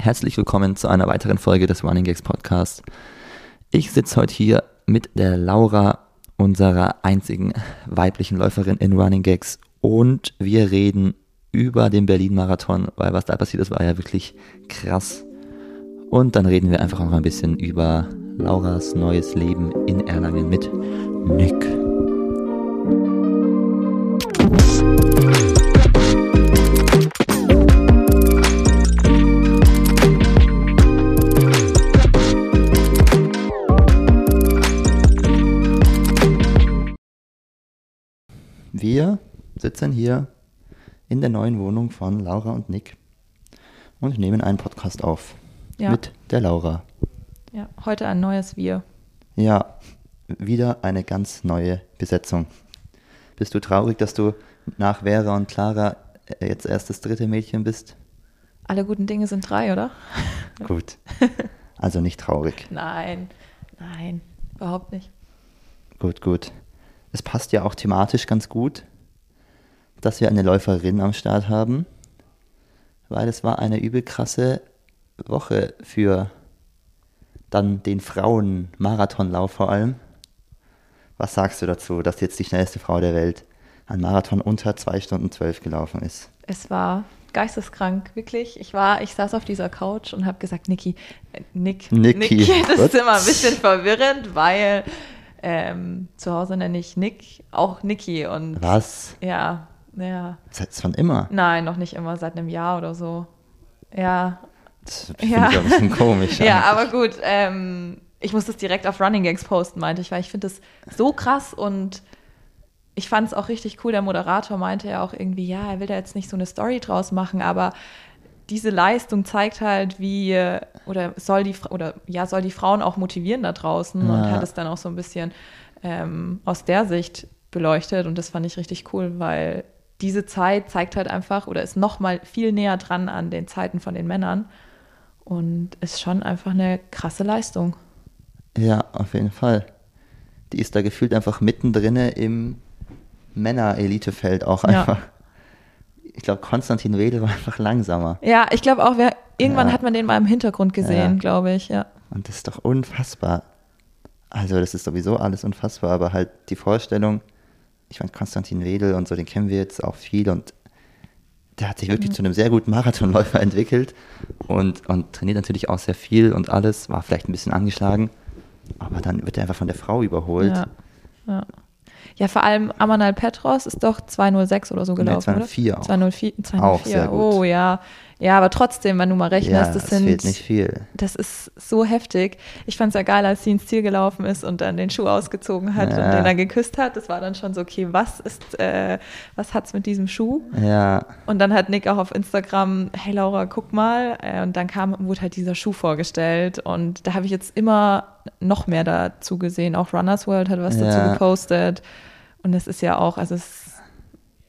herzlich willkommen zu einer weiteren Folge des Running Gags Podcasts. Ich sitze heute hier mit der Laura, unserer einzigen weiblichen Läuferin in Running Gags und wir reden über den Berlin-Marathon, weil was da passiert ist, war ja wirklich krass. Und dann reden wir einfach auch ein bisschen über Lauras neues Leben in Erlangen mit Nick. Sitzen hier in der neuen Wohnung von Laura und Nick und nehmen einen Podcast auf Ja. mit der Laura. Ja, heute ein neues Wir. Ja, wieder eine ganz neue Besetzung. Bist du traurig, dass du nach Vera und Clara äh, jetzt erst das dritte Mädchen bist? Alle guten Dinge sind drei, oder? Gut. Also nicht traurig. Nein, nein, überhaupt nicht. Gut, gut. Es passt ja auch thematisch ganz gut, dass wir eine Läuferin am Start haben, weil es war eine übel krasse Woche für dann den Frauen-Marathonlauf vor allem. Was sagst du dazu, dass jetzt die schnellste Frau der Welt ein Marathon unter 2 Stunden 12 gelaufen ist? Es war geisteskrank, wirklich. Ich war, ich saß auf dieser Couch und habe gesagt, Niki, äh, Nick, Niki. das Was? ist immer ein bisschen verwirrend, weil ähm, zu Hause nenne ich Nick auch Niki und Was? ja, ja. Seit von immer? Nein, noch nicht immer, seit einem Jahr oder so. Ja, Das finde Ja. ich ein bisschen komisch. Ja, aber gut. Ähm, ich muss das direkt auf Running Gags posten, meinte ich, weil ich finde das so krass und ich fand es auch richtig cool. Der Moderator meinte ja auch irgendwie, ja, er will da jetzt nicht so eine Story draus machen, aber diese Leistung zeigt halt, wie oder soll die oder ja soll die Frauen auch motivieren da draußen und Ja. hat es dann auch so ein bisschen ähm, aus der Sicht beleuchtet und das fand ich richtig cool, weil diese Zeit zeigt halt einfach oder ist noch mal viel näher dran an den Zeiten von den Männern und ist schon einfach eine krasse Leistung. Ja, auf jeden Fall. Die ist da gefühlt einfach mittendrin im Männer-Elitefeld auch Ja. einfach. Ich glaube, Konstantin Wedel war einfach langsamer. Ja, ich glaube auch, wer, irgendwann Ja. hat man den mal im Hintergrund gesehen, Ja. glaube ich, ja. Und das ist doch unfassbar. Also, das ist sowieso alles unfassbar, aber halt die Vorstellung, ich meine, Konstantin Wedel und so, den kennen wir jetzt auch viel und der hat sich wirklich zu einem sehr guten Marathonläufer entwickelt und, und trainiert natürlich auch sehr viel und alles, war vielleicht ein bisschen angeschlagen, aber dann wird er einfach von der Frau überholt. Ja, ja. ja, vor allem Amanal Petros ist doch 206 oder so Nee, gelaufen, 204 oder? auch. 204, 204. Auch sehr gut. Oh ja. Ja, aber trotzdem, wenn du mal rechnest, Ja, das sind fehlt nicht viel. das ist so heftig. Ich fand es ja geil, als sie ins Ziel gelaufen ist und dann den Schuh ausgezogen hat Ja. und den dann geküsst hat. Das war dann schon so, okay, was ist, äh, was hat's mit diesem Schuh? Ja, Und dann hat Nick auch auf Instagram, hey Laura, guck mal. Äh, Und dann kam, wurde halt dieser Schuh vorgestellt. Und da habe ich jetzt immer noch mehr dazu gesehen. Auch Runners World hat was Ja. dazu gepostet. Und es ist ja auch, also es ist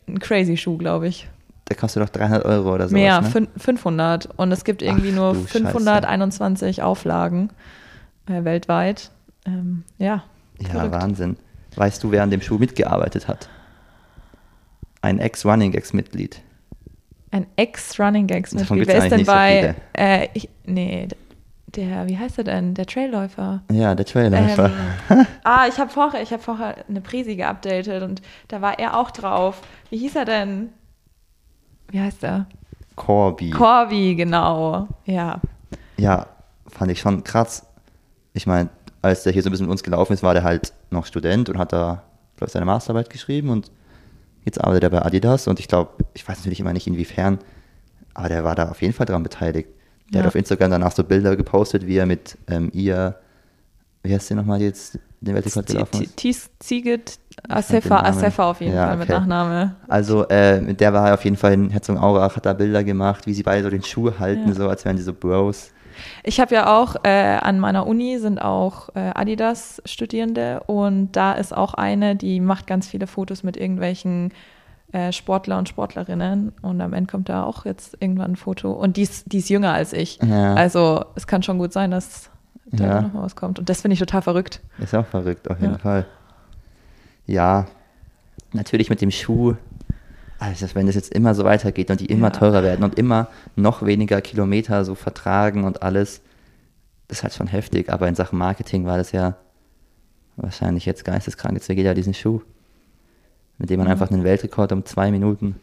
ein crazy Schuh, glaube ich. Der kostet doch 300 Euro oder so. mehr, ne? fün- 500. Und es gibt irgendwie Ach, nur du 521 Auflagen äh, weltweit. Ähm, ja. Ja, verrückt. Wahnsinn. Weißt du, wer an dem Schuh mitgearbeitet hat? Ein Ex-Running Gags-Mitglied. Ein Ex-Running Gags Davon Mitglied. gibt's Wer ist denn nicht so bei, äh, ich, nee, der, wie heißt er denn? Der Trailläufer. Ja, der Trailläufer. Ähm, ah, ich habe vorher, ich habe vorher eine Präsi geupdatet und da war er auch drauf. Wie hieß er denn? Wie heißt er? Corby. Corby, genau. Ja. ja, fand ich schon krass. Ich meine, als der hier so ein bisschen mit uns gelaufen ist, war der halt noch Student und hat da, glaube ich, seine Masterarbeit geschrieben und jetzt arbeitet er bei Adidas und ich glaube, ich weiß natürlich immer nicht inwiefern, aber der war da auf jeden Fall dran beteiligt. Der Ja. hat auf Instagram danach so Bilder gepostet, wie er mit ähm, ihr, wie heißt sie nochmal jetzt, den Weltrekord gelaufen ist? Asefa, Namen. Asefa auf jeden Fall mit. Nachname. Also, äh, mit der war er auf jeden Fall in Herzogenaurach, hat da Bilder gemacht, wie sie beide so den Schuh halten, so als wären die so Bros. Ich habe ja auch, äh, an meiner Uni sind auch äh, Adidas-Studierende und da ist auch eine, die macht ganz viele Fotos mit irgendwelchen äh, Sportler und Sportlerinnen und am Ende kommt da auch jetzt irgendwann ein Foto und die ist, die ist jünger als ich. Ja. Also es kann schon gut sein, dass da Ja. noch mal was kommt und das finde ich total verrückt. Ist auch verrückt, auf jeden Ja. Fall. Ja, natürlich mit dem Schuh Also wenn das jetzt immer so weitergeht und die immer Ja. teurer werden und immer noch weniger Kilometer so vertragen und alles, das ist halt schon heftig. Aber in Sachen Marketing war das ja wahrscheinlich jetzt geisteskrank. Jetzt jeder diesen Schuh, mit dem man Mhm. einfach einen Weltrekord um zwei Minuten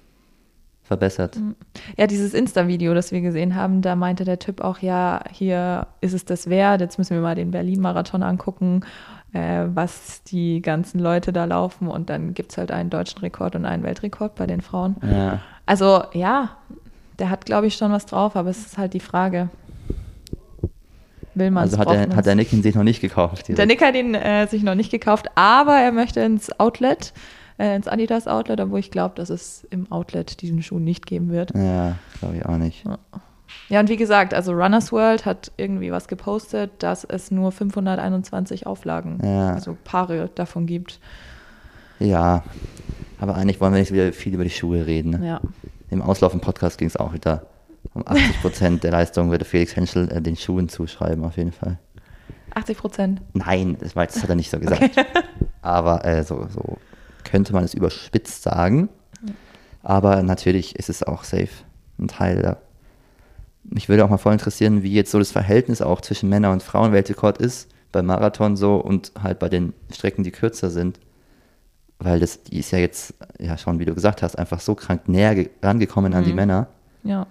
verbessert. Ja, dieses Insta-Video, das wir gesehen haben, da meinte der Typ auch, ja, hier ist es das wert, jetzt müssen wir mal den Berlin-Marathon angucken, äh, was die ganzen Leute da laufen und dann gibt es halt einen deutschen Rekord und einen Weltrekord bei den Frauen. Ja, Also ja, der hat, glaube ich, schon was drauf, aber es ist halt die Frage, will man also hat der, hat der Nick ihn sich noch nicht gekauft. Der direkt. Nick hat ihn äh, sich noch nicht gekauft, aber er möchte ins Outlet, äh, ins Adidas Outlet, obwohl ich glaube, dass es im Outlet diesen Schuh nicht geben wird. Ja, glaube ich auch nicht. Ja, und wie gesagt, also Runners World hat irgendwie was gepostet, dass es nur 521 Auflagen, Ja. also Paare davon gibt. Ja, aber eigentlich wollen wir nicht wieder viel über die Schuhe reden. Ne? Ja. Im Auslaufen-Podcast ging es auch wieder um 80 Prozent der Leistung würde Felix Henschel äh, den Schuhen zuschreiben, auf jeden Fall. 80 Prozent. Nein, das, war, das hat er nicht so gesagt. Aber äh, so, so könnte man es überspitzt sagen. Aber natürlich ist es auch safe ein Teil da. Mich würde auch mal voll interessieren, wie jetzt so das Verhältnis auch zwischen Männer- und Frauenweltrekord ist, beim Marathon so und halt bei den Strecken, die kürzer sind. Weil das, die ist ja jetzt, ja schon, wie du gesagt hast, einfach so krank näher ge- rangekommen an die Mhm. Männer. Ja.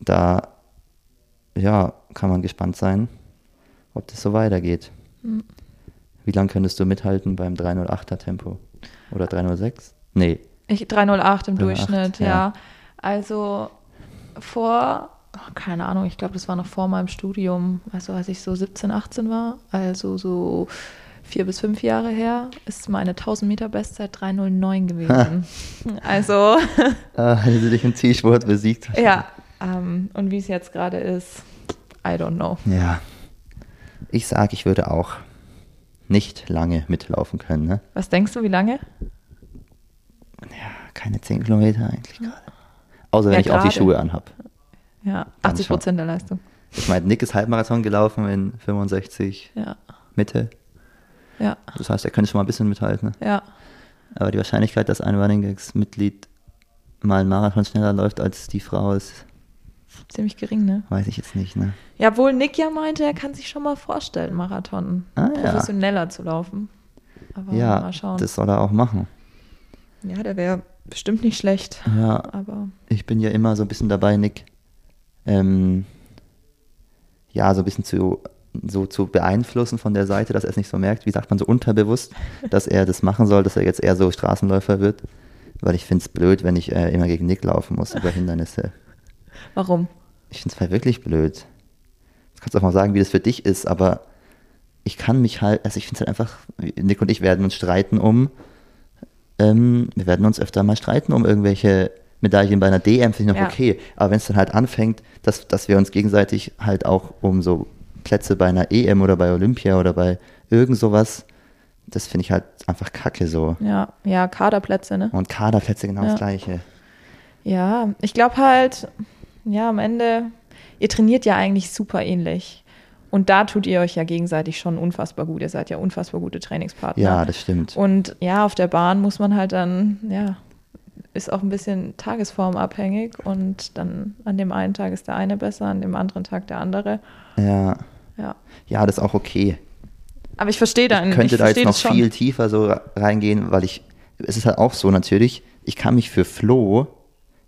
Da, ja, kann man gespannt sein, ob das so weitergeht. Mhm. Wie lang könntest du mithalten beim 308er Tempo? Oder 306? Nee. Ich 308 im 308, Durchschnitt, ja. ja. Also vor, oh, keine Ahnung, ich glaube, das war noch vor meinem Studium, also als ich so 17, 18 war, also so vier bis fünf Jahre her, ist meine 1000 Meter Bestzeit 309 gewesen. also, Ah, hätte sie dich im Zielsport besiegt. ja. Ähm, und wie es jetzt gerade ist, I don't know. Ja. Ich sag, ich würde auch nicht lange mitlaufen können, ne? Was denkst du, wie lange? Ja, keine 10 Kilometer eigentlich gerade. Außer wenn Ja, ich auch die. Schuhe anhab. Ja, Dann 80 Prozent der Leistung. Ich meine, Nick ist Halbmarathon gelaufen in 65 Ja, Mitte. ja, Das heißt, er könnte schon mal ein bisschen mithalten. Ne? ja. Aber die Wahrscheinlichkeit, dass ein Running Gags Mitglied mal einen Marathon schneller läuft als die Frau ist, Ziemlich gering, ne? weiß ich jetzt nicht, ne? Ja, obwohl Nick ja meinte, er kann sich schon mal vorstellen, Marathon Ah, ja. professioneller zu laufen. Aber Ja, mal schauen. das soll er auch machen. ja, der wäre bestimmt nicht schlecht. Ja, Aber ich bin ja immer so ein bisschen dabei, Nick, ähm, ja, so ein bisschen zu, so zu beeinflussen von der Seite, dass er es nicht so merkt, wie sagt man, so unterbewusst, dass er das machen soll, dass er jetzt eher so Straßenläufer wird. Weil ich finde es blöd, wenn ich äh, immer gegen Nick laufen muss über Hindernisse. warum? Ich finde es halt wirklich blöd. Du kannst auch mal sagen, wie das für dich ist, aber ich kann mich halt, also ich finde es halt einfach, Nick und ich werden uns streiten um, ähm, wir werden uns öfter mal streiten um irgendwelche Medaillen bei einer DM, finde ich noch Ja. okay. Aber wenn es dann halt anfängt, dass, dass wir uns gegenseitig halt auch um so Plätze bei einer EM oder bei Olympia oder bei irgend sowas, das finde ich halt einfach kacke so. Ja, ja, Kaderplätze, ne? Und Kaderplätze genau Ja. das gleiche. Ja, ich glaube halt, ja, am Ende, ihr trainiert ja eigentlich super ähnlich. Und da tut ihr euch ja gegenseitig schon unfassbar gut. Ihr seid ja unfassbar gute Trainingspartner. Ja, das stimmt. Und ja, auf der Bahn muss man halt dann, ja, ist auch ein bisschen tagesformabhängig und dann an dem einen Tag ist der eine besser, an dem anderen Tag der andere. Ja. Ja. Ja, das ist auch okay. Aber ich verstehe dann, ich könnte ich da jetzt noch schon. viel tiefer so reingehen, weil ich, es ist halt auch so natürlich, ich kann mich für Flo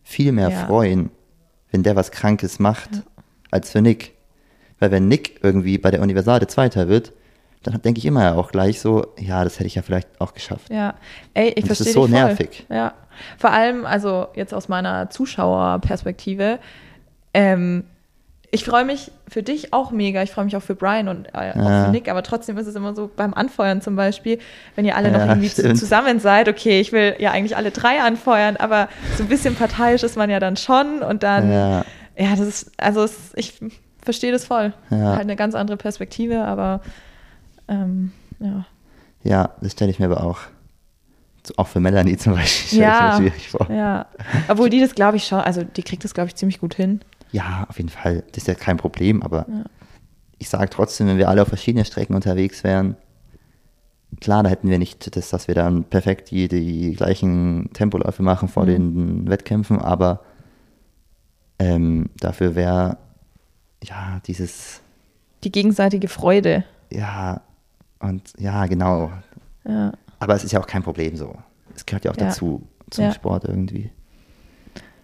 viel mehr Ja. freuen, wenn der was Krankes macht, als für Nick. Weil wenn Nick irgendwie bei der Universale Zweiter wird, dann denke ich immer ja auch gleich so, ja, das hätte ich ja vielleicht auch geschafft. Ja, ey, ich Und das verstehe ist so nervig. Ja, vor allem, also jetzt aus meiner Zuschauerperspektive, ähm, ich freue mich für dich auch mega. Ich freue mich auch für Brian und äh, auch Ja. für Nick. Aber trotzdem ist es immer so beim Anfeuern zum Beispiel, wenn ihr alle noch Ja, irgendwie zu, stimmt. zusammen seid. Okay, ich will ja eigentlich alle drei anfeuern, aber so ein bisschen parteiisch ist man ja dann schon. Und dann, ja, Ja, das ist, also es, ich verstehe das voll. Halt eine ganz andere Perspektive, aber ähm, ja. ja, das stelle ich mir aber auch, auch für Melanie zum Beispiel, Ja, schwierig vor. ja. Obwohl die das, glaube ich, schon, also die kriegt das, glaube ich, ziemlich gut hin. Ja, auf jeden Fall. Das ist ja kein Problem, aber Ja. ich sage trotzdem, wenn wir alle auf verschiedenen Strecken unterwegs wären, klar, da hätten wir nicht das, dass wir dann perfekt die, die gleichen Tempoläufe machen vor Mhm. den Wettkämpfen, aber ähm, dafür wäre ja dieses, Die gegenseitige Freude. ja, und ja, genau. Ja. Aber es ist ja auch kein Problem so. Es gehört ja auch Ja. dazu, zum Ja. Sport irgendwie.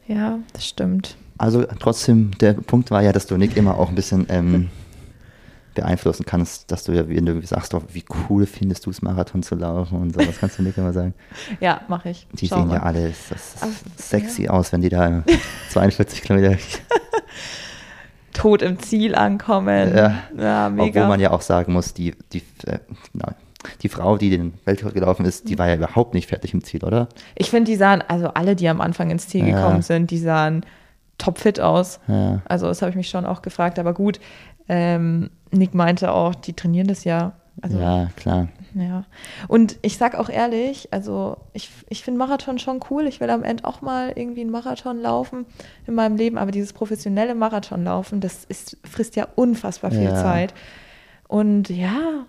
ja, das stimmt. Also trotzdem, der Punkt war ja, dass du Nick immer auch ein bisschen ähm, beeinflussen kannst, dass du ja, wenn du sagst, oh, wie cool findest du es, Marathon zu laufen und so, das kannst du Nick immer sagen. Ja, mache ich. Die Schau sehen mal. ja alle sexy aus, wenn die da 42 Kilometer, tot im Ziel ankommen. Ja. ja mega. obwohl man ja auch sagen muss, die, die, äh, nein, die Frau, die den Weltrekord gelaufen ist, die war ja überhaupt nicht fertig im Ziel, oder? ich finde, die sahen, also alle, die am Anfang ins Ziel Ja. gekommen sind, die sahen topfit aus. Ja. Also das habe ich mich schon auch gefragt. Aber gut, ähm, Nick meinte auch, die trainieren das ja. Also, ja, klar. Ja. Und ich sag auch ehrlich, also ich, ich finde Marathon schon cool. Ich will am Ende auch mal irgendwie einen Marathon laufen in meinem Leben, aber dieses professionelle Marathonlaufen, das ist, frisst ja unfassbar viel Ja. Zeit. Und ja,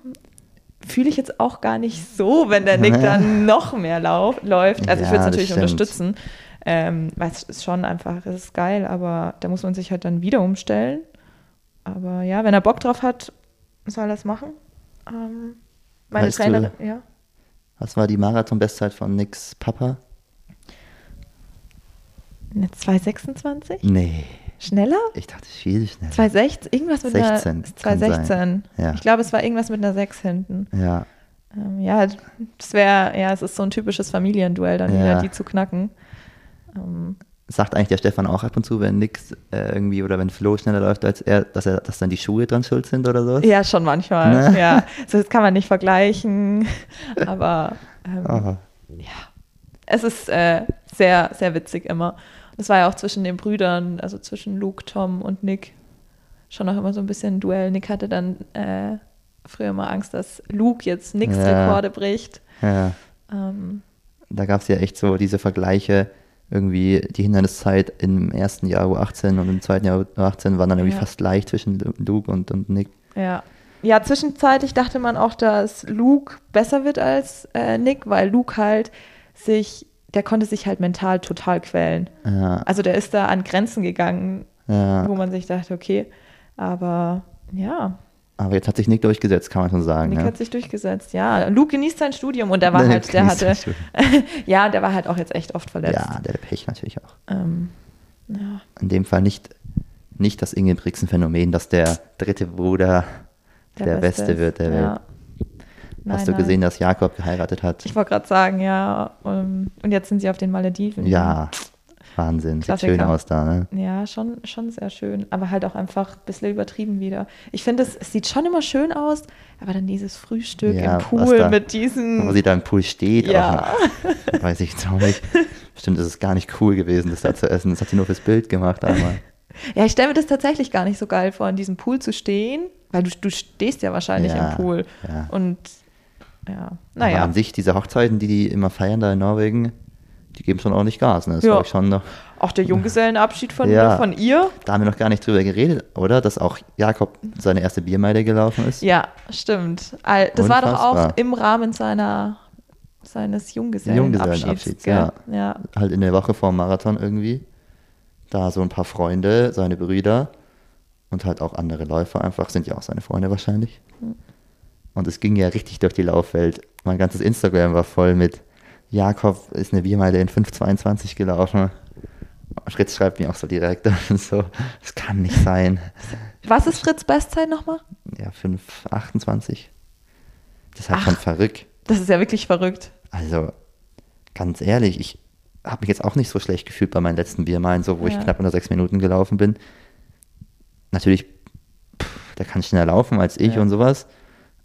fühle ich jetzt auch gar nicht so, wenn der Nick dann noch mehr lauf, läuft. Also ich Ja, würde es natürlich stimmt. unterstützen. Ähm, weil es ist schon einfach, es ist geil, aber da muss man sich halt dann wieder umstellen. Aber ja, wenn er Bock drauf hat, soll er das machen. Ähm, meine Weißt du- Trainerin, ja. Was war die Marathon-Bestzeit von Nicks Papa? Eine 226? Nee, Schneller? ich dachte viel schneller. 216? Irgendwas mit 16 einer kann 216. sein. Ja. Ich glaube, es war irgendwas mit einer 6 hinten. Ja, Ähm, ja, das wäre, ja, es ist so ein typisches Familienduell, dann Ja. wieder die zu knacken. Ähm, sagt eigentlich der Stefan auch ab und zu, wenn Nix äh, irgendwie oder wenn Flo schneller läuft als er, dass er, dass dann die Schuhe dran schuld sind oder so? ja, schon manchmal. Ne? Ja, so, das kann man nicht vergleichen. Aber ähm, ja, es ist äh, sehr, sehr witzig immer. Das war ja auch zwischen den Brüdern, also zwischen Luke, Tom und Nick, schon auch immer so ein bisschen ein Duell. Nick hatte dann äh, früher immer Angst, dass Luke jetzt Nicks Ja. Rekorde bricht. Ja. Ähm, Da gab es ja echt so diese Vergleiche, irgendwie die Hinderniszeit im ersten Jahr U18 und im zweiten Jahr U18 waren dann irgendwie Ja. fast gleich zwischen Lu- Luke und, und Nick. ja. Ja, zwischenzeitlich dachte man auch, dass Luke besser wird als äh, Nick, weil Luke halt sich, der konnte sich halt mental total quälen. Ja, Also der ist da an Grenzen gegangen, ja. wo man sich dachte, okay, aber ja, Aber jetzt hat sich Nick durchgesetzt, kann man schon sagen. Nick ja. hat sich durchgesetzt, ja. Luke genießt sein Studium und der war halt, der hatte, ja, der war halt auch jetzt echt oft verletzt. Ja, der Pech natürlich auch. Ähm, ja. In dem Fall nicht, nicht das Ingebrigtsen-Phänomen, dass der dritte Bruder der, Beste ist. wird der ja. Welt. Nein, Hast du nein. gesehen, dass Jakob geheiratet hat? Ich wollte gerade sagen, ja. um, und jetzt sind sie auf den Malediven. Ja, Wahnsinn. Sieht schön Klassiker. aus da, ne? Ja, schon, schon sehr schön. Aber halt auch einfach ein bisschen übertrieben wieder. Ich finde, es, es sieht schon immer schön aus, aber dann dieses Frühstück Ja, im Pool da- mit diesen. Wo sie da im Pool steht, Ja. auch, weiß ich jetzt auch nicht. Bestimmt ist es gar nicht cool gewesen, das da zu essen. Das hat sie nur fürs Bild gemacht einmal. Ja, ich stelle mir das tatsächlich gar nicht so geil vor, in diesem Pool zu stehen, weil du, du stehst ja wahrscheinlich Ja, im Pool. ja. Und ja, Aber naja. an sich, diese Hochzeiten, die die immer feiern da in Norwegen, die geben schon ordentlich Gas. Ne? Das Ja. war ich schon noch. Auch der Junggesellenabschied von, Ja. von ihr. Da haben wir noch gar nicht drüber geredet, oder? Dass auch Jakob seine erste Biermeile gelaufen ist. Ja, stimmt. Das war doch auch Unfassbar. im Rahmen seiner, seines Junggesellenabschieds. Junggesellenabschieds, ja. ja. Halt in der Woche vor dem Marathon irgendwie. Da so ein paar Freunde, seine Brüder und halt auch andere Läufer einfach, sind ja auch seine Freunde wahrscheinlich. Hm. Und es ging ja richtig durch die Laufwelt. Mein ganzes Instagram war voll mit Jakob ist eine Biermeile in 5,22 gelaufen. Fritz schreibt mir auch so direkt und so, das kann nicht sein. Was ist Fritz Bestzeit nochmal? Ja, 5,28. Das ist halt Ach. schon verrückt. Das ist ja wirklich verrückt. Also, ganz ehrlich, ich habe mich jetzt auch nicht so schlecht gefühlt bei meinen letzten Biermeilen, so wo ich Ja. knapp unter sechs Minuten gelaufen bin. Natürlich, pff, der kann schneller laufen als ich Ja. und sowas,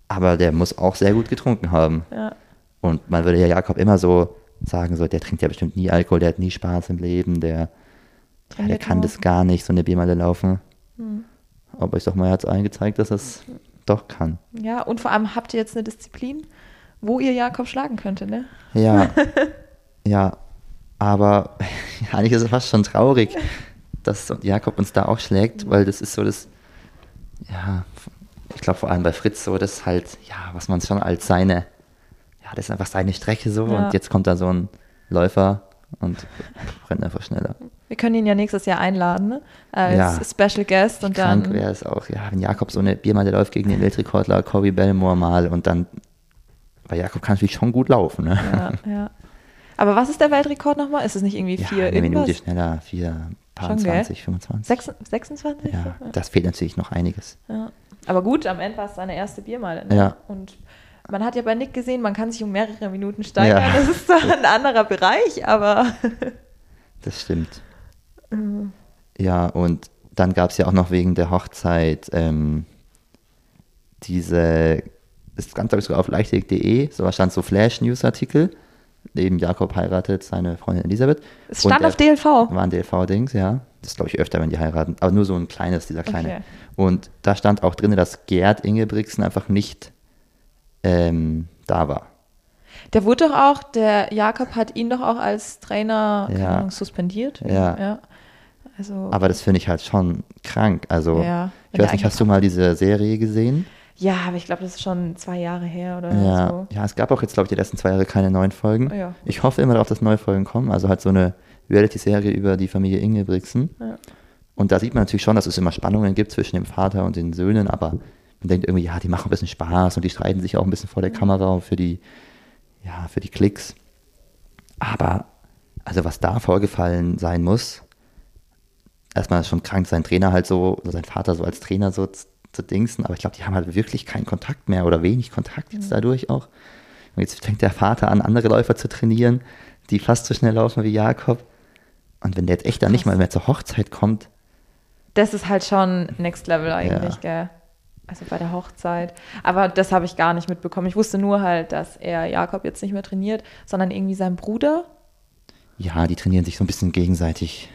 aber der muss auch sehr gut getrunken haben. Ja. Und man würde ja Jakob immer so sagen, so, der trinkt ja bestimmt nie Alkohol, der hat nie Spaß im Leben, der, ja, der kann das gar nicht, so eine Biermeile laufen. Hm. Aber ich sag mal, er hat es eingezeigt, dass er es doch kann. Ja, und vor allem habt ihr jetzt eine Disziplin, wo ihr Jakob schlagen könnte, ne? Ja, ja, aber eigentlich ist es fast schon traurig, dass Jakob uns da auch schlägt, weil das ist so das, ja, ich glaube vor allem bei Fritz so, das halt, ja, was man schon als seine ja, das ist einfach seine Strecke so Ja. und jetzt kommt da so ein Läufer und rennt einfach schneller. Wir können ihn ja nächstes Jahr einladen, ne? Als Ja. Special Guest und Krank dann. wäre es auch, ja, wenn Jakob so eine Biermann, der läuft gegen den Weltrekordler Corey Belmore mal und dann, weil Jakob kann natürlich schon gut laufen, ne? Ja, ja. Aber was ist der Weltrekord nochmal? Ist es nicht irgendwie Ja, vier eine Minute irgendwas? schneller, vier, paar Schon, gell? 20, 25. Sechs- 26? Ja, das fehlt natürlich noch einiges. Ja. Aber gut, am Ende war es seine erste Biermeile. Ne? Ja. Und man hat ja bei Nick gesehen, man kann sich um mehrere Minuten steigern. Ja. Das ist zwar ein anderer Bereich, aber Das stimmt. Ja, und dann gab es ja auch noch wegen der Hochzeit ähm, diese, das Ganze habe ich sogar auf leichtig.de, so stand so Flash-News-Artikel, eben Jakob heiratet seine Freundin Elisabeth. es stand auf DLV. War ein DLV-Dings, ja. Das glaube ich öfter, wenn die heiraten. Aber nur so ein kleines, dieser kleine. Okay. Und da stand auch drin, dass Gerd Ingebrigtsen einfach nicht ähm, da war. Der wurde doch auch, der Jakob hat ihn doch auch als Trainer Ja. Ahnung, suspendiert. Ja. ja. Also, Aber das finde ich halt schon krank. Also, Ja, ich weiß nicht, hast du mal diese Serie gesehen? ja, aber ich glaube, das ist schon zwei Jahre her oder Ja, so. ja, es gab auch jetzt, glaube ich, die letzten zwei Jahre keine neuen Folgen. Ja. Ich hoffe immer darauf, dass neue Folgen kommen. Also halt so eine Reality-Serie über die Familie Ingebrigtsen. Ja. Und da sieht man natürlich schon, dass es immer Spannungen gibt zwischen dem Vater und den Söhnen, aber man denkt irgendwie, ja, die machen ein bisschen Spaß und die streiten sich auch ein bisschen vor der Kamera für die, ja, für die Klicks. Aber, also was da vorgefallen sein muss, erstmal ist schon krank, sein Trainer halt so, oder sein Vater so als Trainer so zu, zu dingsen, aber ich glaube, die haben halt wirklich keinen Kontakt mehr oder wenig Kontakt jetzt dadurch auch. Und jetzt fängt der Vater an, andere Läufer zu trainieren, die fast so schnell laufen wie Jakob. Und wenn der jetzt echt dann nicht mal mehr zur Hochzeit kommt, Das ist halt schon Next Level eigentlich, Ja. gell? Also bei der Hochzeit. Aber das habe ich gar nicht mitbekommen. Ich wusste nur halt, dass er Jakob jetzt nicht mehr trainiert, sondern irgendwie sein Bruder. Ja, die trainieren sich so ein bisschen gegenseitig.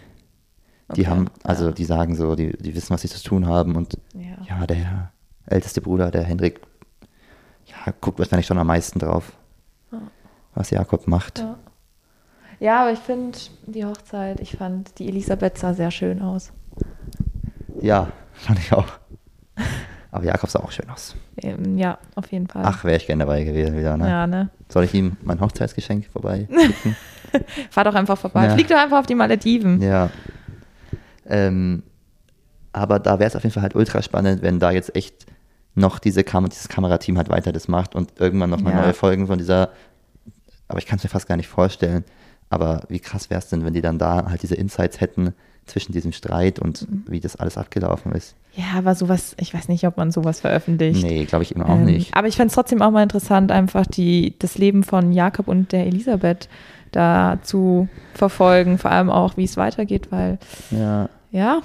Die Okay, haben, also ja. die sagen so, die, die wissen, was sie zu tun haben. Und Ja. ja, der älteste Bruder, der Hendrik, ja, guckt wahrscheinlich schon am meisten drauf, was Jakob macht. Ja. Ja, aber ich finde die Hochzeit, ich fand, die Elisabeth sah sehr schön aus. Ja, fand ich auch. Aber Jakob sah auch schön aus. Ähm, ja, auf jeden Fall. Ach, wäre ich gerne dabei gewesen wieder. Ne? Ja, ne? Soll ich ihm mein Hochzeitsgeschenk vorbei? Fahr doch einfach vorbei. Ja. Flieg doch einfach auf die Malediven. Ja. Ähm, aber da wäre es auf jeden Fall halt ultra spannend, wenn da jetzt echt noch diese Kam dieses Kamerateam halt weiter das macht und irgendwann noch mal Ja. neue Folgen von dieser, aber ich kann es mir fast gar nicht vorstellen. Aber wie krass wäre es denn, wenn die dann da halt diese Insights hätten zwischen diesem Streit und Mhm. wie das alles abgelaufen ist? Ja, aber sowas, ich weiß nicht, ob man sowas veröffentlicht. Nee, glaube ich eben auch Ähm, nicht. Aber ich fände es trotzdem auch mal interessant, einfach die, das Leben von Jakob und der Elisabeth da zu verfolgen, vor allem auch, wie es weitergeht, weil, Ja. ja, am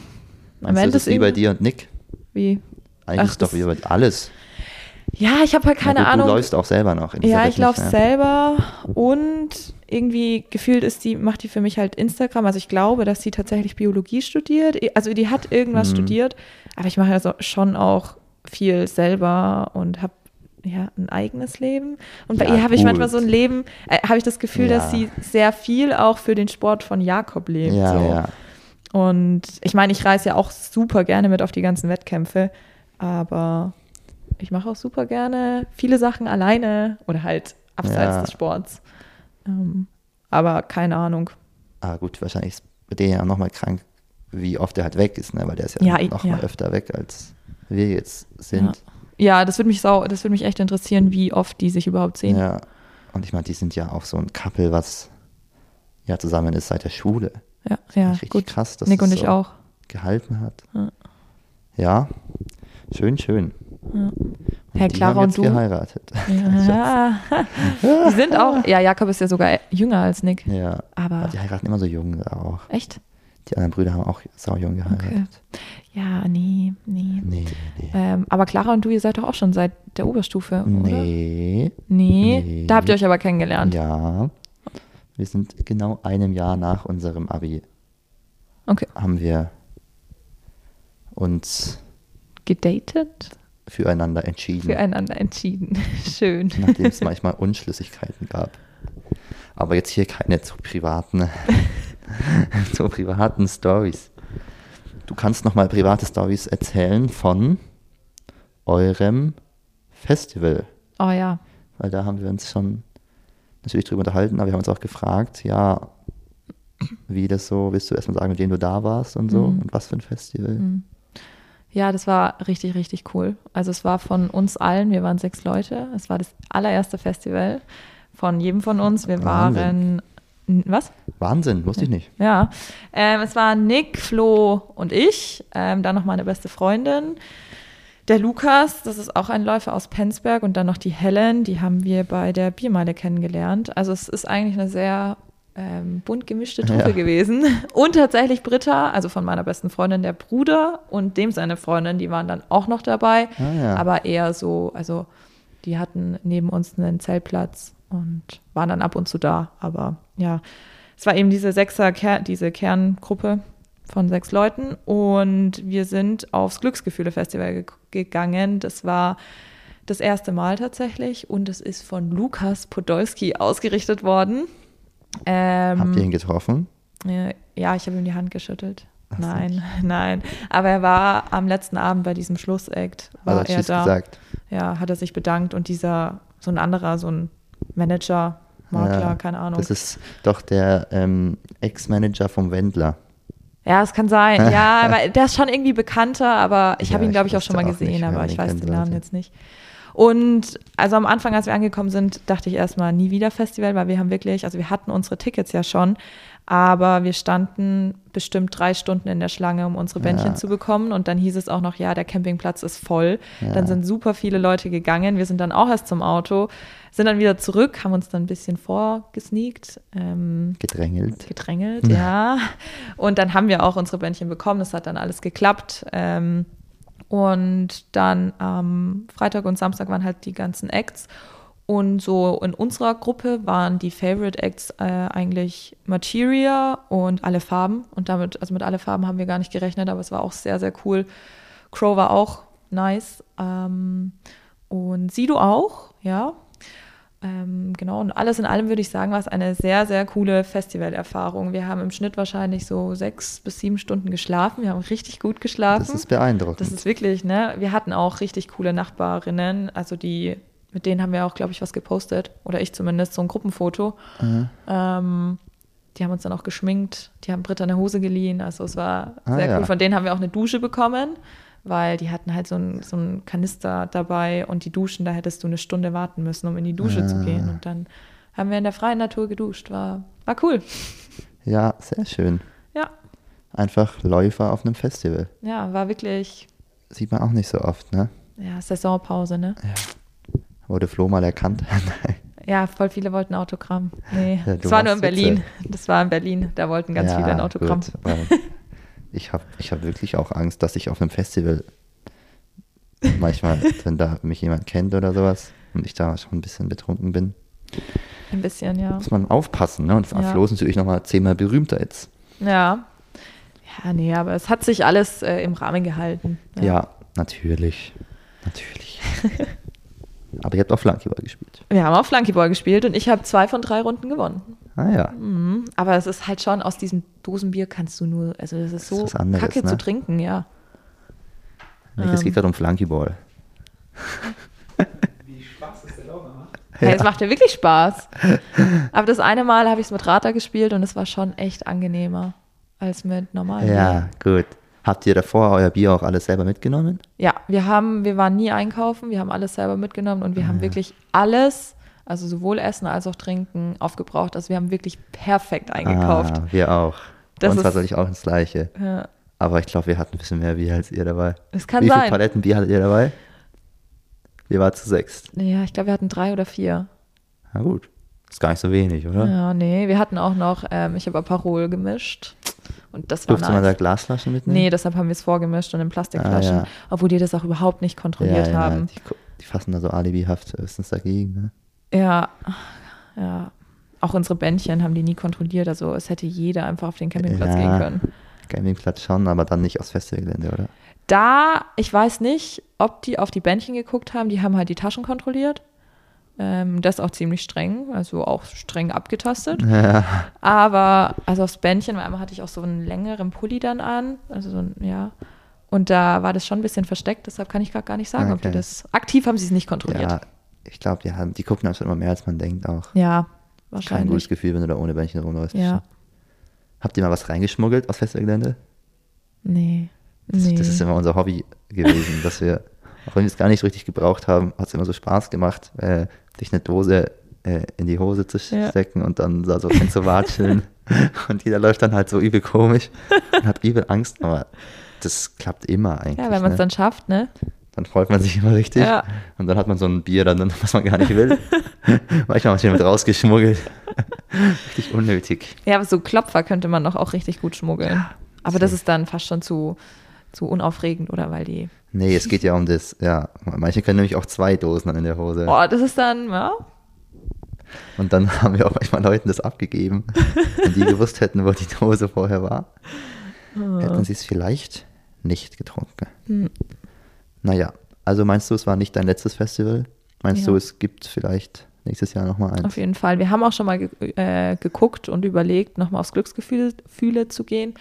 Meinst du, Ende das ist wie bei dir und Nick? Wie, Eigentlich Ach, ist doch wie bei alles. Ja, ich habe halt keine gut, Ahnung. Du läufst auch selber noch. Ja, ich laufe ne? selber und irgendwie gefühlt ist die, macht die für mich halt Instagram. Also ich glaube, dass sie tatsächlich Biologie studiert. Also die hat irgendwas Mhm. studiert, aber ich mache also schon auch viel selber und habe ja ein eigenes Leben. Und bei Ja, ihr habe ich manchmal so ein Leben, äh, habe ich das Gefühl, dass Ja. sie sehr viel auch für den Sport von Jakob lebt. Ja, so. ja. Und ich meine, ich reise ja auch super gerne mit auf die ganzen Wettkämpfe, aber ich mache auch super gerne viele Sachen alleine oder halt abseits Ja. des Sports. Ähm, aber keine Ahnung. Ah, gut, wahrscheinlich ist bei denen ja nochmal krank, wie oft er halt weg ist, ne? weil der ist ja, Ja, ich- noch mal ja. öfter weg, als wir jetzt sind. Ja, das würde mich sau, das würde mich echt interessieren, wie oft die sich überhaupt sehen. Ja. Und ich meine, die sind ja auch so ein Couple, was ja zusammen ist seit der Schule. Ja, ja, Richtig gut. krass, dass Nick es und ich so auch. gehalten hat. Ja. Ja, schön, schön. Ja. Und Hey, die Clara haben und jetzt du? geheiratet. Ja. die sind auch, ja, Jakob ist ja sogar jünger als Nick. Ja. Aber Die heiraten immer so jung auch. echt? Die anderen Brüder haben auch sau jung geheiratet. Okay. Ja, nee, nee. Nee, nee. Ähm, aber Clara und du, ihr seid doch auch schon seit der Oberstufe, oder? Nee. Nee, Nee. da habt ihr euch aber kennengelernt. Ja. Wir sind genau einem Jahr nach unserem Abi Okay. haben wir uns Gedatet? Füreinander entschieden, Füreinander entschieden. Schön. nachdem es manchmal Unschlüssigkeiten gab. Aber jetzt hier keine zu privaten, zu privaten Stories. Du kannst noch mal private Stories erzählen von eurem Festival, Oh ja. weil da haben wir uns schon natürlich drüber unterhalten, aber wir haben uns auch gefragt, ja, wie das so, willst du erstmal sagen, mit wem du da warst und so Mhm. und was für ein Festival? Mhm. Ja, das war richtig, richtig cool. Also es war von uns allen, wir waren sechs Leute. Es war das allererste Festival von jedem von uns. Wir waren, Wahnsinn. was? Wahnsinn, wusste ich nicht. Ja, ähm, es waren Nick, Flo und ich, ähm, dann noch meine beste Freundin, der Lukas, das ist auch ein Läufer aus Penzberg und dann noch die Helen, die haben wir bei der Biermeile kennengelernt. Also es ist eigentlich eine sehr ähm, bunt gemischte Truppe Ja. gewesen. Und tatsächlich Britta, also von meiner besten Freundin, der Bruder und dem seine Freundin, die waren dann auch noch dabei, Ah, ja. aber eher so, also die hatten neben uns einen Zeltplatz und waren dann ab und zu da. Aber ja, es war eben diese Sechser, Ker diese Kerngruppe von sechs Leuten und wir sind aufs Glücksgefühle-Festival ge gegangen. Das war das erste Mal tatsächlich und es ist von Lukas Podolski ausgerichtet worden. Ähm, Habt ihr ihn getroffen? ja, ja, ich habe ihm die Hand geschüttelt. Ach. Nein, nein. Aber er war am letzten Abend bei diesem Schlussakt. War Also er da. gesagt. Ja, hat er sich bedankt und dieser, so ein anderer, so ein Manager, Makler, Ja, keine Ahnung. Das ist doch der ähm, Ex-Manager vom Wendler. ja, es kann sein. Ja, aber der ist schon irgendwie bekannter, aber ich Ja, habe ihn, glaube ich, auch schon mal nicht, gesehen, aber ich weiß den Namen jetzt nicht. Und also am Anfang, als wir angekommen sind, dachte ich erstmal nie wieder Festival, weil wir haben wirklich, also wir hatten unsere Tickets ja schon, aber wir standen bestimmt drei Stunden in der Schlange, um unsere Bändchen Ja. zu bekommen. Und dann hieß es auch noch, ja, der Campingplatz ist voll. Ja. Dann sind super viele Leute gegangen. Wir sind dann auch erst zum Auto, sind dann wieder zurück, haben uns dann ein bisschen vorgesneakt. Ähm, Gedrängelt. gedrängelt, ja. Und dann haben wir auch unsere Bändchen bekommen. Das hat dann alles geklappt. Ähm, und dann am Freitag und Samstag waren halt die ganzen Acts. Und so in unserer Gruppe waren die Favorite Acts äh, eigentlich Materia und alle Farben. Und damit, also mit alle Farben haben wir gar nicht gerechnet, aber es war auch sehr, sehr cool. Crow war auch nice. Ähm, und Sido auch, ja. Ähm, genau, und alles in allem würde ich sagen, war es eine sehr, sehr coole Festivalerfahrung. Wir haben im Schnitt wahrscheinlich so sechs bis sieben Stunden geschlafen. Wir haben richtig gut geschlafen. Das ist beeindruckend. Das ist wirklich, ne? Wir hatten auch richtig coole Nachbarinnen, also die, mit denen haben wir auch, glaube ich, was gepostet. Oder ich zumindest, so ein Gruppenfoto. Mhm. Ähm, die haben uns dann auch geschminkt, die haben Britta eine Hose geliehen. Also es war Ah, sehr ja. cool. Von denen haben wir auch eine Dusche bekommen, weil die hatten halt so ein, so Kanister dabei und die Duschen, da hättest du eine Stunde warten müssen, um in die Dusche zu Ah. gehen. Und dann haben wir in der freien Natur geduscht. War, war cool. ja, sehr schön. Ja, Einfach Läufer auf einem Festival. ja, war wirklich, Sieht man auch nicht so oft, ne? ja, Saisonpause, ne? Wurde Flo mal erkannt. Ja, voll viele wollten Autogramm. Nee, Ja, das war nur in Berlin. Sitze. Das war in Berlin. Da wollten ganz Ja, viele ein Autogramm. gut, ich habe ich hab wirklich auch Angst, dass ich auf einem Festival manchmal, wenn da mich jemand kennt oder sowas und ich da schon ein bisschen betrunken bin, Ein bisschen, ja. muss man aufpassen. Ne? Und Ja. Flo ist natürlich nochmal zehnmal berühmter jetzt. Ja. Ja, nee, aber es hat sich alles äh, im Rahmen gehalten. Ja, natürlich. Natürlich. Aber ihr habt auch Flunkyball gespielt. Wir haben auch Flunkyball gespielt und ich habe zwei von drei Runden gewonnen. Ah ja. Mhm. Aber es ist halt schon aus diesem Dosenbier kannst du nur, also das ist ist so was anderes, kacke ne? zu trinken, ja. Es Ähm. geht gerade um Flunkyball. Wie Spaß es denn auch macht. Hey, es macht ja wirklich Spaß. Aber das eine Mal habe ich es mit Rata gespielt und es war schon echt angenehmer als mit normalem Ja, gut. Habt ihr davor euer Bier auch alles selber mitgenommen? Ja, wir haben, wir waren nie einkaufen, wir haben alles selber mitgenommen und wir Ah, haben wirklich alles, also sowohl Essen als auch Trinken aufgebraucht. Also wir haben wirklich perfekt eingekauft. Ah, wir auch. Bei Das uns war ist- tatsächlich auch das Gleiche. Ja, Aber ich glaube, wir hatten ein bisschen mehr Bier als ihr dabei. es kann Wie viele sein. Paletten Bier hattet ihr dabei? Wir waren zu sechs. Ja, ich glaube, wir hatten drei oder vier. Na gut. Ist gar nicht so wenig, oder? Ja, nee, wir hatten auch noch, ähm, ich habe Aperol gemischt und das war Durfte man da. Glasflaschen mitnehmen? Nee, deshalb haben wir es vorgemischt und in Plastikflaschen, Ah, ja. obwohl die das auch überhaupt nicht kontrolliert ja, ja, haben. Die, die fassen da so alibihaft höchstens dagegen. Ne? Ja, ja. Auch unsere Bändchen haben die nie kontrolliert. Also es hätte jeder einfach auf den Campingplatz gehen können. Campingplatz schon, aber dann nicht aufs Festivalgelände, oder? Da, ich weiß nicht, ob die auf die Bändchen geguckt haben. Die haben halt die Taschen kontrolliert. Ähm, das auch ziemlich streng, also auch streng abgetastet. Ja. Aber also aufs Bändchen, weil einmal hatte ich auch so einen längeren Pulli dann an. Also so ein, ja. Und da war das schon ein bisschen versteckt, deshalb kann ich gerade gar nicht sagen, ob die Okay. das. Aktiv haben sie es nicht kontrolliert. Ja, ich glaube, die, haben- die gucken schon immer mehr, als man denkt auch. Ja, Kein gutes wahrscheinlich. Gefühl, wenn du da ohne Bändchen rumläufst. Ja. Habt ihr mal was reingeschmuggelt aus Festivalgelände? Nee. Das, nee. das ist immer unser Hobby gewesen, dass wir, auch wenn wir es gar nicht so richtig gebraucht haben, hat es immer so Spaß gemacht, äh, sich eine Dose äh, in die Hose zu Ja. stecken und dann da so hin zu watscheln. und jeder läuft dann halt so übel komisch und hat übel Angst, aber das klappt immer eigentlich. ja, wenn man es ne? dann schafft, ne? dann freut man sich immer richtig. Ja. Und dann hat man so ein Bier, dann, was man gar nicht will. Manchmal hat man mit rausgeschmuggelt. richtig unnötig. Ja, aber so Klopfer könnte man doch auch richtig gut schmuggeln. aber das ist dann fast schon zu, zu unaufregend, oder? Weil die. Nee, es geht ja um das, ja. Manche können nämlich auch zwei Dosen dann in der Hose. Oh, das ist dann, ja. Und dann haben wir auch manchmal Leuten das abgegeben. Wenn die gewusst hätten, wo die Dose vorher war, hätten sie es vielleicht nicht getrunken. Hm. Naja, also meinst du, es war nicht dein letztes Festival? Meinst Ja. du, es gibt vielleicht nächstes Jahr nochmal eins? Auf jeden Fall. Wir haben auch schon mal ge äh, geguckt und überlegt, nochmal aufs Glücksgefühle Fühle zu gehen.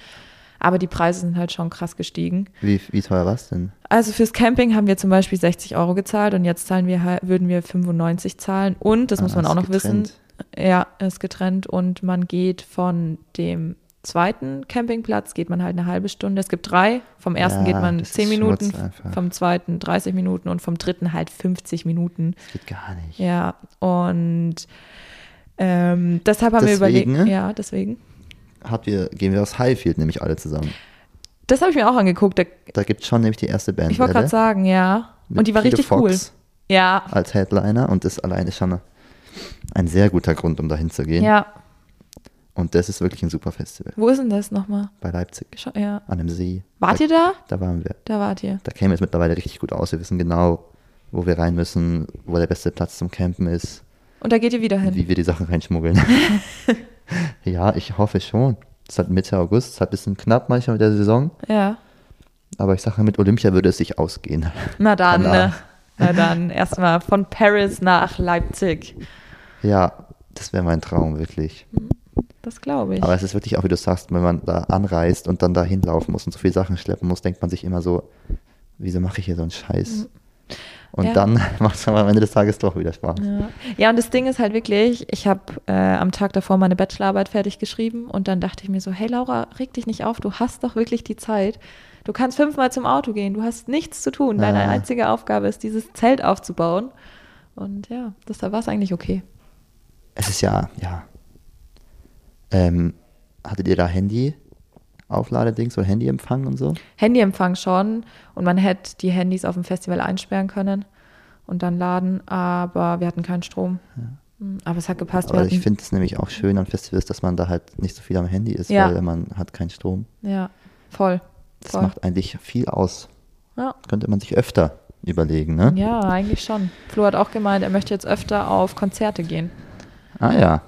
Aber die Preise sind halt schon krass gestiegen. Wie, wie teuer war es denn? Also fürs Camping haben wir zum Beispiel 60 Euro gezahlt und jetzt zahlen wir halt, würden wir 95 zahlen. Und, das Ah, muss man auch noch wissen, getrennt. ja, ist getrennt und man geht von dem zweiten Campingplatz, geht man halt eine halbe Stunde. Es gibt drei. Vom ersten Ja, geht man das 10 ist Minuten, vom zweiten 30 Minuten und vom dritten halt 50 Minuten. Das geht gar nicht. Ja, und ähm, deshalb haben Deswegen, wir überlegt, ja, deswegen. Hat wir, gehen wir aus Highfield nämlich alle zusammen. Das habe ich mir auch angeguckt. Da, Da gibt es schon nämlich die erste Band. ich wollte gerade sagen, ja. Und die war richtig cool. Fox Ja, Als Headliner und das alleine ist schon ein sehr guter Grund, um dahin zu gehen. ja. Und das ist wirklich ein super Festival. Wo ist denn das nochmal? Bei Leipzig, Scha- Ja. an einem See. Wart da, ihr da? Da waren wir. Da wart ihr. Da käme es mittlerweile richtig gut aus. Wir wissen genau, wo wir rein müssen, wo der beste Platz zum Campen ist, Und da geht ihr wieder hin. wie wir die Sachen reinschmuggeln. ja, ich hoffe schon. Es ist halt Mitte August, es ist halt ein bisschen knapp manchmal mit der Saison, Ja. aber ich sage, mit Olympia würde es sich ausgehen. Na dann, ne? Na dann, erstmal von Paris nach Leipzig. Ja, das wäre mein Traum, wirklich. Das glaube ich. Aber es ist wirklich auch, wie du sagst, wenn man da anreist und dann da hinlaufen muss und so viele Sachen schleppen muss, denkt man sich immer so, wieso mache ich hier so einen Scheiß? Und Ja. dann macht es am Ende des Tages doch wieder Spaß. Ja. ja, und das Ding ist halt wirklich, ich habe äh, am Tag davor meine Bachelorarbeit fertig geschrieben und dann dachte ich mir so, hey Laura, reg dich nicht auf, du hast doch wirklich die Zeit. Du kannst fünfmal zum Auto gehen, du hast nichts zu tun. Deine Ah. einzige Aufgabe ist, dieses Zelt aufzubauen. Und ja, deshalb war es eigentlich okay. Es ist ja, ja. Ähm, hattet ihr da Handy? Aufladedings oder Handyempfang und so? Handyempfang schon und man hätte die Handys auf dem Festival einsperren können und dann laden, aber wir hatten keinen Strom. Hm, Aber es hat gepasst. Aber ich finde es nämlich auch schön an Festivals, dass man da halt nicht so viel am Handy ist, Ja. weil man hat keinen Strom. ja, voll. Das voll. macht eigentlich viel aus. Ja. Könnte man sich öfter überlegen, ne? ja, eigentlich schon. Flo hat auch gemeint, er möchte jetzt öfter auf Konzerte gehen. Ah ja.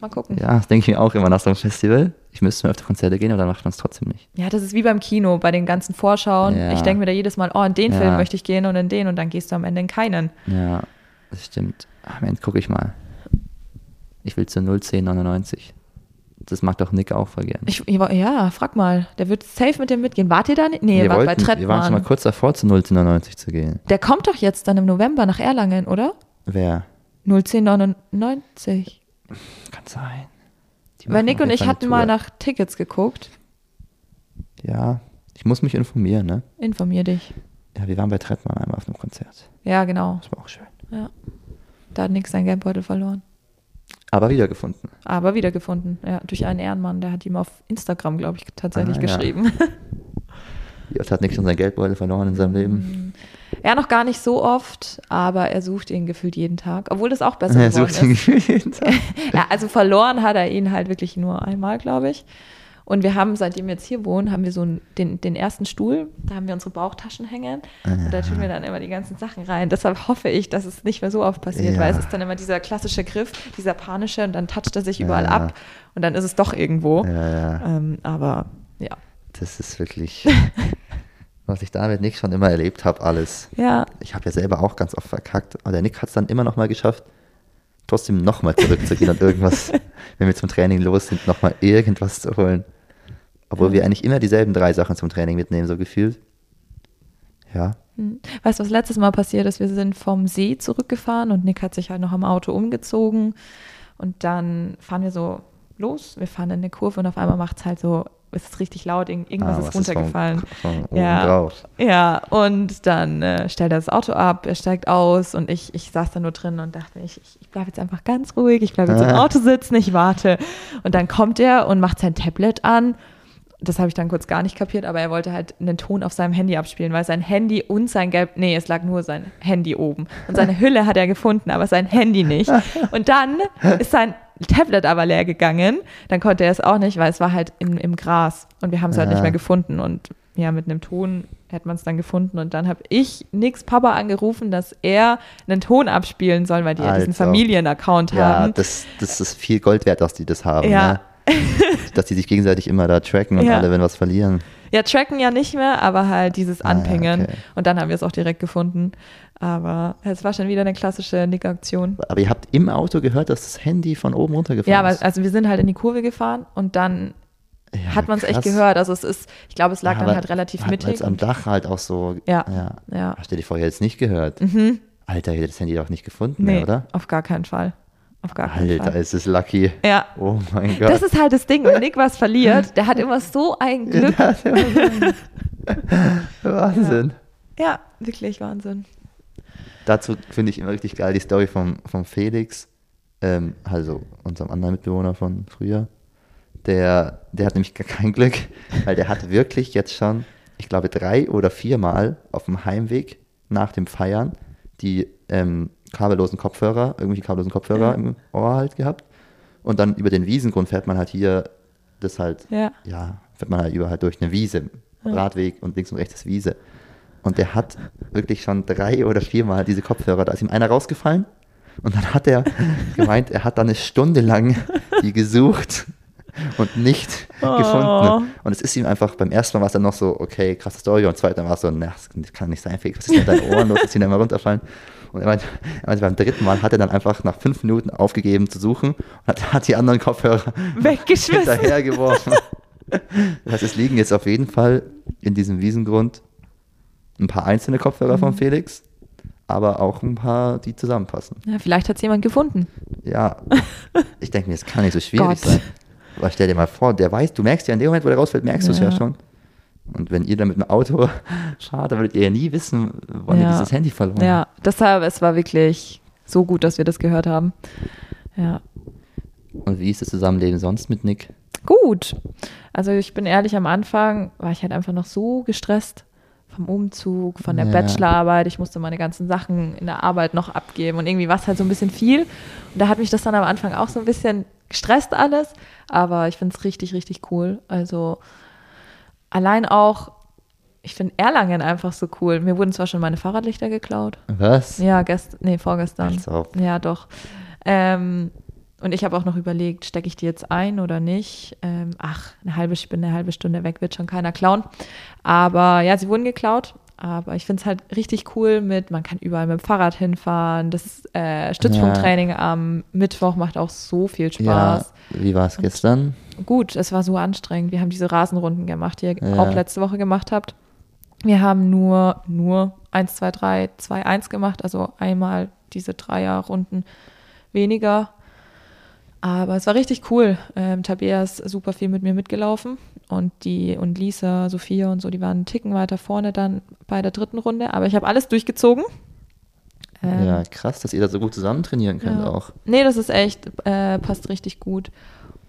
Mal gucken. Ja, das denke ich mir auch immer nach so einem Festival. Ich müsste mir öfter Konzerte gehen, aber dann macht man es trotzdem nicht. Ja, das ist wie beim Kino, bei den ganzen Vorschauen. Ja. Ich denke mir da jedes Mal, oh, in den Ja. Film möchte ich gehen und in den und dann gehst du am Ende in keinen. Ja, das stimmt. Ach, Mensch, guck ich mal. Ich will zu 01099. Das mag doch Nick auch voll gern. Ich, ja, frag mal. Der wird safe mit dir mitgehen. Wart ihr da nicht? Nee, wir, wart bei wollten, wir waren schon mal Trettmann. kurz davor, zu 01099 zu gehen. Der kommt doch jetzt dann im November nach Erlangen, oder? Wer? 01099. Kann sein. Weil Nick und ich hatten mal nach Tickets geguckt. Ja, ich muss mich informieren, ne? Informier dich. Ja, wir waren bei Trettmann einmal auf einem Konzert. Ja, genau. Das war auch schön. Ja. Da hat Nick sein Geldbeutel verloren. Aber wiedergefunden. Aber wiedergefunden. Ja, durch einen Ehrenmann. Der hat ihm auf Instagram, glaube ich, tatsächlich Ah, ja. geschrieben. Wie oft hat Nick schon sein Geldbeutel verloren in seinem Leben? Ja, noch gar nicht so oft, aber er sucht ihn gefühlt jeden Tag, obwohl das auch besser Er geworden sucht ihn ist. gefühlt jeden Tag. Ja, also verloren hat er ihn halt wirklich nur einmal, glaube ich. Und wir haben, seitdem wir jetzt hier wohnen, haben wir so einen, den, den ersten Stuhl, da haben wir unsere Bauchtaschen hängen und da tun wir dann immer die ganzen Sachen rein. Deshalb hoffe ich, dass es nicht mehr so oft passiert, Ja. weil es ist dann immer dieser klassische Griff, dieser panische und dann toucht er sich überall Ja. ab und dann ist es doch irgendwo. Ja, ja. Ähm, aber ja. Das ist wirklich, was ich da mit Nick schon immer erlebt habe, alles. Ja, Ich habe ja selber auch ganz oft verkackt, aber der Nick hat es dann immer noch mal geschafft, trotzdem nochmal zurückzugehen und irgendwas, wenn wir zum Training los sind, nochmal irgendwas zu holen. Obwohl wir eigentlich immer dieselben drei Sachen zum Training mitnehmen, so gefühlt. Ja, Hm. Weißt du, was letztes Mal passiert ist? Wir sind vom See zurückgefahren und Nick hat sich halt noch am Auto umgezogen Und dann fahren wir so los, wir fahren in eine Kurve und auf einmal macht es halt so, es ist richtig laut, irgendwas Ah, ist runtergefallen. Von, von oben Ja. Ja, und dann äh, stellt er das Auto ab, er steigt aus und ich, ich saß da nur drin und dachte ich, ich bleibe jetzt einfach ganz ruhig, ich bleibe jetzt im Auto sitzen, ich warte. Und dann kommt er und macht sein Tablet an. Das habe ich dann kurz gar nicht kapiert, aber er wollte halt einen Ton auf seinem Handy abspielen, weil sein Handy und sein Gelb, nee, es lag nur sein Handy oben. Und seine Hülle hat er gefunden, aber sein Handy nicht. Und dann ist sein Tablet aber leer gegangen. Dann konnte er es auch nicht, weil es war halt in, im Gras und wir haben es halt nicht mehr gefunden. Und ja, mit einem Ton hätte man es dann gefunden. Und dann habe ich nix Papa angerufen, dass er einen Ton abspielen soll, weil die ja diesen Also. Familienaccount Ja, haben. das, das ist viel Gold wert, dass die das haben. Ja. Ne? dass die sich gegenseitig immer da tracken und Ja. alle, wenn was verlieren. Ja, tracken ja nicht mehr, aber halt dieses Ah, ja, Anpingen. okay. Und dann haben wir es auch direkt gefunden. Aber es war schon wieder eine klassische Nick-Aktion. Aber ihr habt im Auto gehört, dass das Handy von oben runtergefallen Ja, aber ist. also wir sind halt in die Kurve gefahren und dann Ja, hat man es echt gehört. Also es ist, ich glaube, es lag Ja, dann halt relativ hat mittig. man's am und- Dach halt auch so. Ja. ja. Ja. Stell dir vor, ihr hättet es nicht gehört. Mhm. Alter, ihr hättet das Handy doch nicht gefunden, Nee, mehr, oder? auf gar keinen Fall. Auf gar keinen Alter, Fall. ist es lucky. Ja, Oh mein Gott. das ist halt das Ding. Wenn Nick was verliert, der hat immer so ein Glück. Das ist Wahnsinn. Ja, wirklich Wahnsinn. Dazu finde ich immer richtig geil die Story vom, vom Felix, ähm, also unserem anderen Mitbewohner von früher. Der, der hat nämlich gar kein Glück, weil der hat wirklich jetzt schon, ich glaube, drei oder viermal auf dem Heimweg nach dem Feiern die ähm, kabellosen Kopfhörer, irgendwelche kabellosen Kopfhörer Ja. im Ohr halt gehabt. Und dann über den Wiesengrund fährt man halt hier das halt Ja. ja, fährt man halt über halt durch eine Wiese, Radweg und links und rechts ist Wiese. Und der hat wirklich schon drei oder viermal diese Kopfhörer, da ist ihm einer rausgefallen und dann hat er gemeint, er hat dann eine Stunde lang die gesucht und nicht Oh. gefunden. Und es ist ihm einfach, beim ersten Mal war es dann noch so, okay, krasse Story und beim zweiten Mal war es so, na, das kann nicht sein, Felix, was ist denn mit deinen Ohren los, die dann immer runterfallen? Und er meinte, er meinte, beim dritten Mal hat er dann einfach nach fünf Minuten aufgegeben zu suchen und hat, hat die anderen Kopfhörer Weggeschmissen. hinterhergeworfen. Das heißt, es liegen jetzt auf jeden Fall in diesem Wiesengrund ein paar einzelne Kopfhörer Mhm. von Felix, aber auch ein paar, die zusammenpassen. Ja, vielleicht hat es jemand gefunden. Ja, ich denke mir, es kann nicht so schwierig sein. Aber stell dir mal vor, der weiß, du merkst ja in dem Moment, wo der rausfällt, merkst du es ja Ja. schon. Und wenn ihr dann mit dem Auto fahrt, dann würdet ihr ja nie wissen, wann ihr Ja. dieses Handy verloren Ja, habt. deshalb, es war wirklich so gut, dass wir das gehört haben. Ja. Und wie ist das Zusammenleben sonst mit Nick? Gut. Also ich bin ehrlich, am Anfang war ich halt einfach noch so gestresst vom Umzug, von der Ja. Bachelorarbeit. Ich musste meine ganzen Sachen in der Arbeit noch abgeben und irgendwie war es halt so ein bisschen viel. Und da hat mich das dann am Anfang auch so ein bisschen gestresst alles. Aber ich finde es richtig, richtig cool. Also allein auch, ich finde Erlangen einfach so cool. Mir wurden zwar schon meine Fahrradlichter geklaut. Was? Ja, gestern, nee, vorgestern. Ja, doch. Ähm, und ich habe auch noch überlegt, stecke ich die jetzt ein oder nicht? Ähm, ach, eine halbe, ich bin eine halbe Stunde weg, wird schon keiner klauen. Aber ja, sie wurden geklaut. Aber ich finde es halt richtig cool mit, man kann überall mit dem Fahrrad hinfahren. Das äh, Stützpunkttraining am Mittwoch macht auch so viel Spaß. Ja, wie war es gestern? Gut, es war so anstrengend. Wir haben diese Rasenrunden gemacht, die ihr Ja. auch letzte Woche gemacht habt. Wir haben nur, nur 1, 2, 3, 2, 1 gemacht, also einmal diese Dreierrunden weniger. Aber es war richtig cool. Ähm, Tabea ist super viel mit mir mitgelaufen und die und Lisa, Sophia und so, die waren einen Ticken weiter vorne dann bei der dritten Runde. Aber ich habe alles durchgezogen. Ähm, ja, krass, dass ihr da so gut zusammen trainieren könnt ja. auch. Nee, das ist echt, äh, passt richtig gut.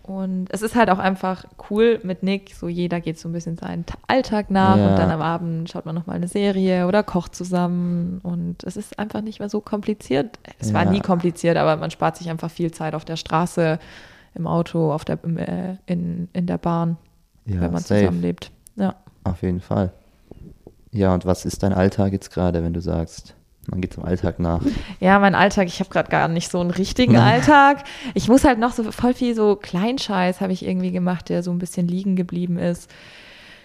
Und es ist halt auch einfach cool mit Nick, so jeder geht so ein bisschen seinen Ta- Alltag nach Ja. und dann am Abend schaut man nochmal eine Serie oder kocht zusammen und es ist einfach nicht mehr so kompliziert. Es war Ja. nie kompliziert, aber man spart sich einfach viel Zeit auf der Straße, im Auto, auf der, im, äh, in, in der Bahn, Ja, wenn man safe. zusammenlebt. Ja. Auf jeden Fall. Ja, und was ist dein Alltag jetzt gerade, wenn du sagst, man geht zum Alltag nach? Ja, mein Alltag, ich habe gerade gar nicht so einen richtigen Alltag. Ich muss halt noch so voll viel so Kleinscheiß habe ich irgendwie gemacht, der so ein bisschen liegen geblieben ist.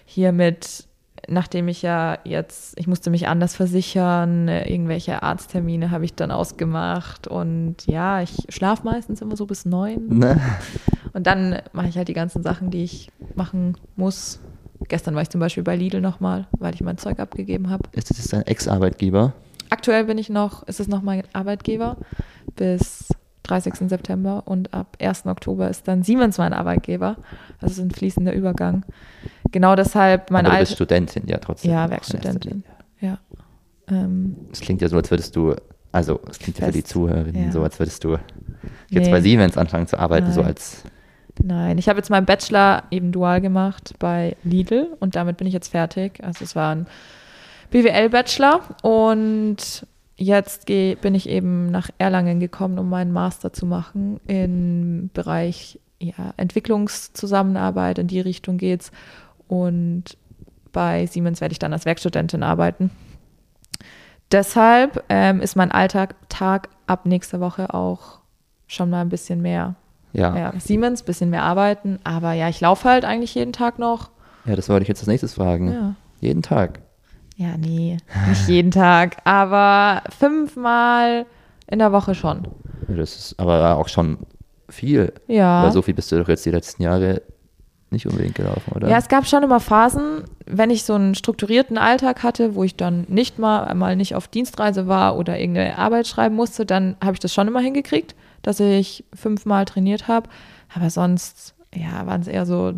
Hier mit, nachdem ich ja jetzt, ich musste mich anders versichern, irgendwelche Arzttermine habe ich dann ausgemacht und ja, ich schlafe meistens immer so bis neun Ne? und dann mache ich halt die ganzen Sachen, die ich machen muss. Gestern war ich zum Beispiel bei Lidl nochmal, weil ich mein Zeug abgegeben habe. Ist das dein Ex-Arbeitgeber? Aktuell bin ich noch, ist es noch mein Arbeitgeber bis 30. September und ab 1. Oktober ist dann Siemens mein Arbeitgeber. Also ein fließender Übergang. Genau deshalb mein Aber du bist Studentin, ja, trotzdem. Ja, Werkstudentin. Ja. Ähm, Es klingt ja so, als würdest du, also es klingt ja für die Fest. Zuhörerinnen Ja. so, als würdest du jetzt Nee. bei Siemens anfangen zu arbeiten, so Nein. als Nein, ich habe jetzt meinen Bachelor eben dual gemacht bei Lidl und damit bin ich jetzt fertig. Also es war ein BWL-Bachelor und jetzt geh, bin ich eben nach Erlangen gekommen, um meinen Master zu machen im Bereich ja, Entwicklungszusammenarbeit. In die Richtung geht's. Und bei Siemens werde ich dann als Werkstudentin arbeiten. Deshalb ähm, ist mein Alltag Tag ab nächster Woche auch schon mal ein bisschen mehr ja. ja, Siemens, bisschen mehr arbeiten, aber ja, ich laufe halt eigentlich jeden Tag noch. Ja, das wollte ich jetzt als nächstes fragen. Ja. Jeden Tag. Ja, nee, nicht jeden Tag, aber fünfmal in der Woche schon. Das ist aber auch schon viel. Ja. Aber so viel bist du doch jetzt die letzten Jahre nicht unbedingt gelaufen, oder? Ja, es gab schon immer Phasen, wenn ich so einen strukturierten Alltag hatte, wo ich dann nicht mal mal nicht auf Dienstreise war oder irgendeine Arbeit schreiben musste, dann habe ich das schon immer hingekriegt, dass ich fünfmal trainiert habe. Aber sonst, ja, waren es eher so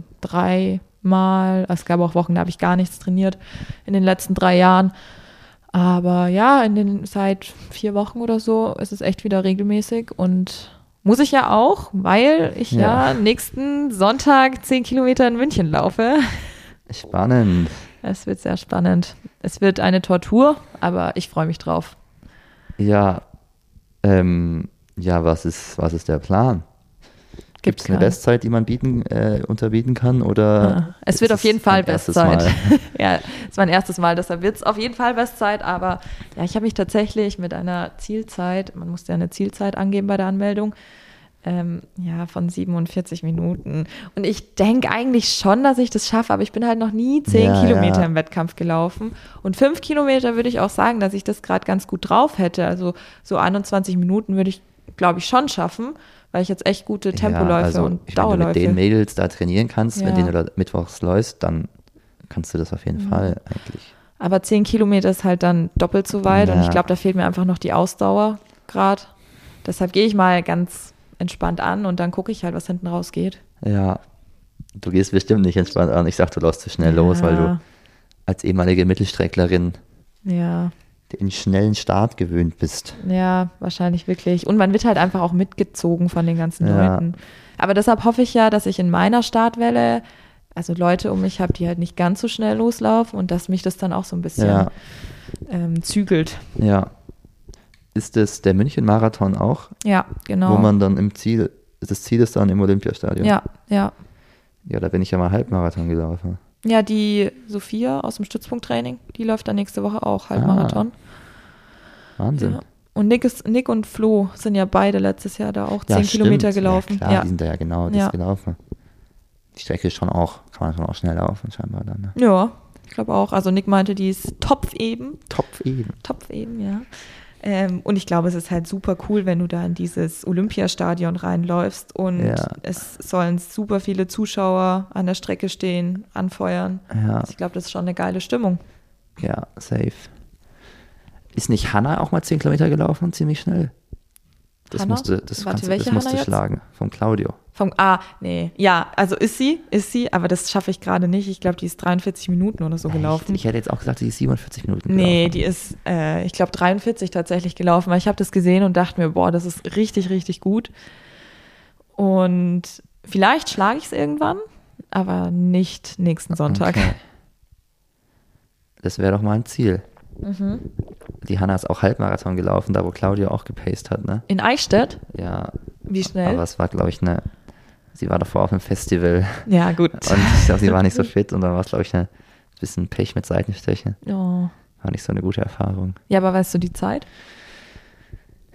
dreimal. Es gab auch Wochen, da habe ich gar nichts trainiert in den letzten drei Jahren. Aber ja, in den seit vier Wochen oder so ist es echt wieder regelmäßig und muss ich ja auch, weil ich ja, Ja. nächsten Sonntag zehn Kilometer in München laufe. Spannend. Es wird sehr spannend. Es wird eine Tortur, aber ich freue mich drauf. Ja, ähm, ja, was ist, was ist der Plan? Gibt es eine. Bestzeit, die man bieten, äh, unterbieten kann? Oder Ah, Es wird auf jeden Fall Bestzeit. Ja, es ist mein erstes Mal, deshalb wird es auf jeden Fall Bestzeit. Aber ja, ich habe mich tatsächlich mit einer Zielzeit, man musste ja eine Zielzeit angeben bei der Anmeldung, ähm, ja, von 47 Minuten. Und ich denke eigentlich schon, dass ich das schaffe, aber ich bin halt noch nie 10 Ja, Kilometer ja. im Wettkampf gelaufen. Und 5 Kilometer würde ich auch sagen, dass ich das gerade ganz gut drauf hätte. Also so 21 Minuten würde ich, glaube ich, schon schaffen, weil ich jetzt echt gute Tempoläufe ja, also, und ich, Wenn du mit Dauerläufe. den Mädels da trainieren kannst, wenn Ja. du da mittwochs läufst, dann kannst du das auf jeden Mhm. Fall eigentlich. Aber 10 Kilometer ist halt dann doppelt so weit und Ja. ich glaube, da fehlt mir einfach noch die Ausdauer gerade. Deshalb gehe ich mal ganz entspannt an und dann gucke ich halt, was hinten rausgeht. Ja, du gehst bestimmt nicht entspannt an. Ich sag, du läufst zu schnell los, weil du als ehemalige Mittelstrecklerin Ja, den schnellen Start gewöhnt bist. ja, wahrscheinlich wirklich. Und man wird halt einfach auch mitgezogen von den ganzen Ja. Leuten. Aber deshalb hoffe ich ja, dass ich in meiner Startwelle also Leute um mich habe, die halt nicht ganz so schnell loslaufen und dass mich das dann auch so ein bisschen Ja. ähm, zügelt. Ja. Ist es der München-Marathon auch, Ja, genau. wo man dann im Ziel, das Ziel ist dann im Olympiastadion? ja, ja. Ja, da bin ich ja mal Halbmarathon gelaufen. Ja, die Sophia aus dem Stützpunkttraining, die läuft dann nächste Woche auch Halbmarathon. Wahnsinn. Ja. Und Nick, ist, Nick und Flo sind ja beide letztes Jahr da auch Ja, 10 Kilometer stimmt. gelaufen. Ja, klar, Ja, die sind da ja genau das Ja. gelaufen. Die Strecke ist schon auch, kann man schon auch schnell laufen, scheinbar dann. Ne? ja ich glaube auch. Also Nick meinte, die ist Topf eben. Topf eben. Topf eben, ja. Ähm, und ich glaube, es ist halt super cool, wenn du da in dieses Olympiastadion reinläufst und Ja. es sollen super viele Zuschauer an der Strecke stehen, anfeuern. Ja, Also ich glaube, das ist schon eine geile Stimmung. ja, safe. Ist nicht Hanna auch mal 10 Kilometer gelaufen und ziemlich schnell? Das Hanna? musste, das Warte, kannst, das jetzt? schlagen. Vom Claudio. Vom, ah, nee, ja, also ist sie, ist sie, aber das schaffe ich gerade nicht. Ich glaube, die ist 43 Minuten oder so gelaufen. Ich hätte jetzt auch gesagt, sie ist 47 Minuten Nee, gelaufen. die ist, äh, ich glaube, 43 tatsächlich gelaufen, weil ich habe das gesehen und dachte mir, boah, das ist richtig, richtig gut. Und vielleicht schlage ich es irgendwann, aber nicht nächsten Sonntag. Okay. Das wäre doch mal ein Ziel. Mhm. Die Hanna ist auch Halbmarathon gelaufen, da wo Claudio auch gepaced hat, ne? In Eichstätt? Ja, Wie schnell? aber es war, glaube ich, eine. Sie war davor auf einem Festival ja, gut. und ich glaube, sie war nicht so fit und dann war es, glaube ich, ein bisschen Pech mit Seitenstechen. Oh. War nicht so eine gute Erfahrung. Ja, aber weißt du die Zeit?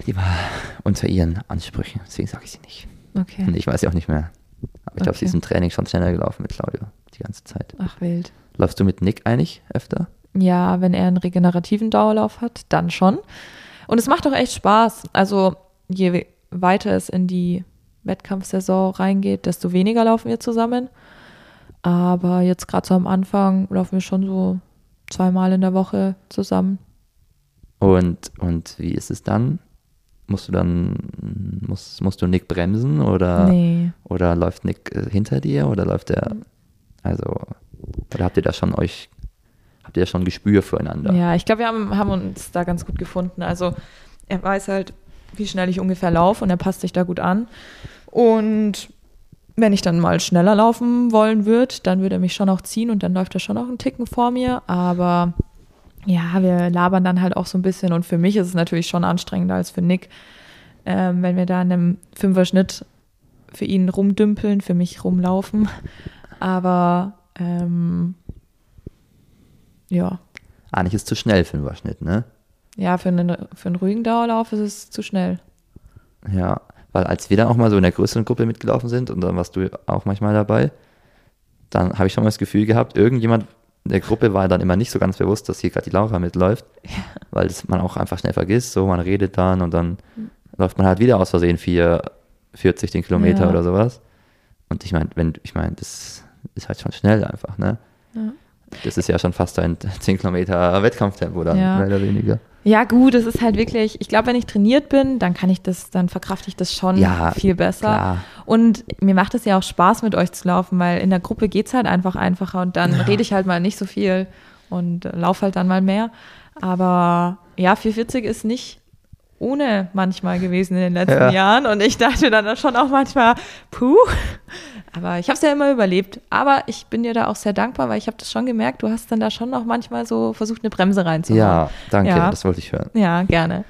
Die war unter ihren Ansprüchen, deswegen sage ich sie nicht. Okay. Und ich weiß sie auch nicht mehr. Aber ich glaube, sie Okay. ist im Training schon schneller gelaufen mit Claudio die ganze Zeit. Ach, wild. Läufst du mit Nick eigentlich öfter? Ja, wenn er einen regenerativen Dauerlauf hat, dann schon. Und es macht auch echt Spaß. Also je weiter es in die Wettkampfsaison reingeht, desto weniger laufen wir zusammen. Aber jetzt gerade so am Anfang laufen wir schon so zweimal in der Woche zusammen. Und, und wie ist es dann? musst du dann, musst, musst du Nick bremsen oder, Nee. oder läuft Nick äh, hinter dir oder läuft der, also, oder habt ihr da schon euch, habt ihr schon Gespür füreinander? Ja, ich glaube, wir haben, haben uns da ganz gut gefunden. Also er weiß halt, wie schnell ich ungefähr laufe und er passt sich da gut an. Und wenn ich dann mal schneller laufen wollen würde, dann würde er mich schon auch ziehen und dann läuft er schon auch einen Ticken vor mir. Aber ja, wir labern dann halt auch so ein bisschen und für mich ist es natürlich schon anstrengender als für Nick, ähm, wenn wir da in einem Fünfer-Schnitt für ihn rumdümpeln, für mich rumlaufen. Aber ähm, ja, Eigentlich ist es zu schnell für einen Überschnitt, ne? ja, für einen, für einen ruhigen Dauerlauf ist es zu schnell. Ja, weil als wir dann auch mal so in der größeren Gruppe mitgelaufen sind und dann warst du auch manchmal dabei, dann habe ich schon mal das Gefühl gehabt, irgendjemand in der Gruppe war dann immer nicht so ganz bewusst, dass hier gerade die Laura mitläuft, weil das man auch einfach schnell vergisst, so man redet dann und dann läuft man halt wieder aus Versehen 4, 40 den Kilometer Ja. oder sowas. Und ich meine, wenn, ich meine, das ist halt schon schnell einfach, ne? Ja. Das ist ja schon fast ein 10 Kilometer Wettkampftempo dann, Ja. mehr oder weniger. Ja, gut, es ist halt wirklich, ich glaube, wenn ich trainiert bin, dann kann ich das, dann verkrafte ich das schon Ja, viel besser. klar. Und mir macht es ja auch Spaß, mit euch zu laufen, weil in der Gruppe geht es halt einfach einfacher und dann rede ich halt mal nicht so viel und äh, laufe halt dann mal mehr. Aber ja, 440 ist nicht ohne manchmal gewesen in den letzten Ja. Jahren und ich dachte dann schon auch manchmal, puh. Aber ich habe es ja immer überlebt. Aber ich bin dir da auch sehr dankbar, weil ich habe das schon gemerkt, du hast dann da schon auch manchmal so versucht, eine Bremse reinzuhauen. Ja, danke, Ja. das wollte ich hören. Ja, gerne.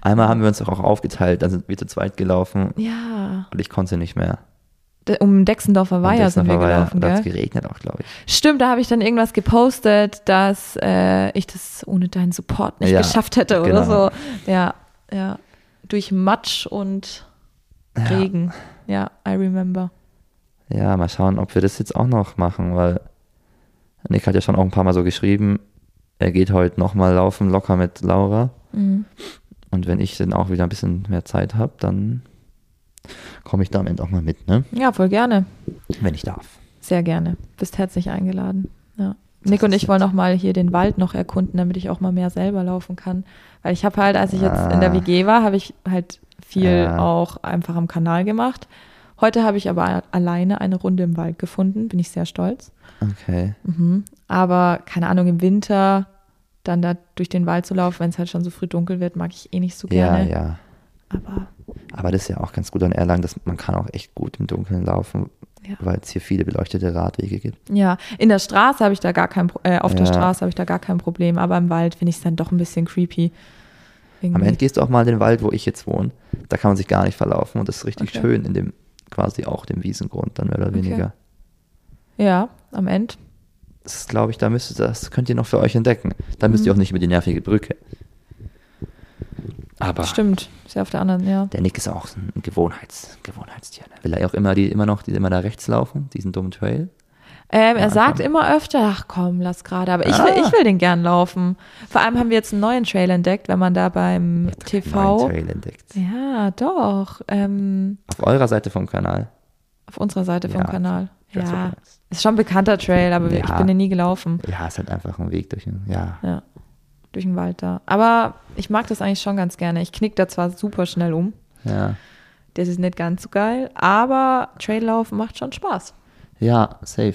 Einmal haben wir uns auch aufgeteilt, dann sind wir zu zweit gelaufen Ja. und ich konnte nicht mehr. Um Dexendorfer Weiher Und sind wir ja- gelaufen, Da hat es gell? geregnet auch, glaube ich. Stimmt, da habe ich dann irgendwas gepostet, dass äh, ich das ohne deinen Support nicht Ja, geschafft hätte oder genau. so. Ja, ja. Durch Matsch und Regen. Ja, I remember. Ja, mal schauen, ob wir das jetzt auch noch machen, weil Nick hat ja schon auch ein paar Mal so geschrieben, er geht heute nochmal laufen, locker mit Laura. Mhm. Und wenn ich dann auch wieder ein bisschen mehr Zeit habe, dann komme ich da am Ende auch mal mit, ne? Ja, voll gerne. Wenn ich darf. Sehr gerne. Bist herzlich eingeladen. Ja. Nick und ich wollen noch mal hier den Wald noch erkunden, damit ich auch mal mehr selber laufen kann. Weil ich habe halt, als ich jetzt in der Ah. WG war, habe ich halt viel Ja. auch einfach am Kanal gemacht. Heute habe ich aber alleine eine Runde im Wald gefunden, bin ich sehr stolz. Okay. Mhm. Aber keine Ahnung, im Winter dann da durch den Wald zu laufen, wenn es halt schon so früh dunkel wird, mag ich eh nicht so Ja, gerne. ja. Aber Aber das ist ja auch ganz gut an Erlangen, dass man kann auch echt gut im Dunkeln laufen, Ja. weil es hier viele beleuchtete Radwege gibt. ja, in der Straße habe ich da gar kein äh, auf der Ja. Straße habe ich da gar kein Problem, aber im Wald finde ich es dann doch ein bisschen creepy. Am Irgendwie. Ende gehst du auch mal in den Wald, wo ich jetzt wohne. Da kann man sich gar nicht verlaufen und das ist richtig Okay. schön in dem, quasi auch dem Wiesengrund dann mehr oder Okay. weniger. Ja, am Ende. Das ist, glaube ich, da müsst ihr, das könnt ihr noch für euch entdecken. Da müsst Mhm. ihr auch nicht über die nervige Brücke. Aber Stimmt, ist ja auf der anderen, ja. der Nick ist auch ein Gewohnheits, Gewohnheitstier. Ne? Will er auch immer, die, immer noch die, immer da rechts laufen, diesen dummen Trail? Ähm, er Ja, sagt immer öfter, ach komm, lass gerade, aber ich, Ah. will, ich will den gern laufen. Vor allem haben wir jetzt einen neuen Trail entdeckt, wenn man da beim Neuen TV. Trail entdeckt. Ja, doch. Ähm, Auf eurer Seite vom Kanal. auf unserer Seite vom Ja, Kanal. was du Ja, ist schon ein bekannter Trail, aber wir- ich Ja. bin den nie gelaufen. Ja, ist halt einfach ein Weg durch den, ja. Ja, durch den Wald da. Aber ich mag das eigentlich schon ganz gerne. Ich knick da zwar super schnell um. Ja, Das ist nicht ganz so geil, aber Traillaufen macht schon Spaß. ja safe.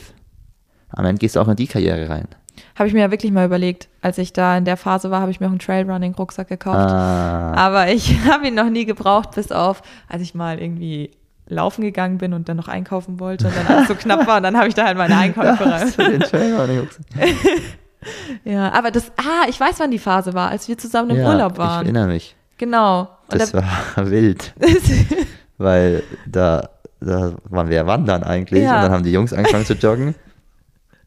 Am Ende gehst du auch in die Karriere rein. Habe ich mir ja wirklich mal überlegt. Als ich da in der Phase war, habe ich mir auch einen Trailrunning-Rucksack gekauft. Ah, Aber ich habe ihn noch nie gebraucht, bis auf, als ich mal irgendwie laufen gegangen bin und dann noch einkaufen wollte und dann alles so knapp war und dann habe ich da halt meine Einkäufe rein. den Trail Rucksack. Ja, aber das, ah, ich weiß, wann die Phase war, als wir zusammen im ja, Urlaub Ich waren. erinnere mich. Genau. Und Das da, war wild, weil da, da waren wir ja wandern eigentlich Ja. und dann haben die Jungs angefangen zu joggen.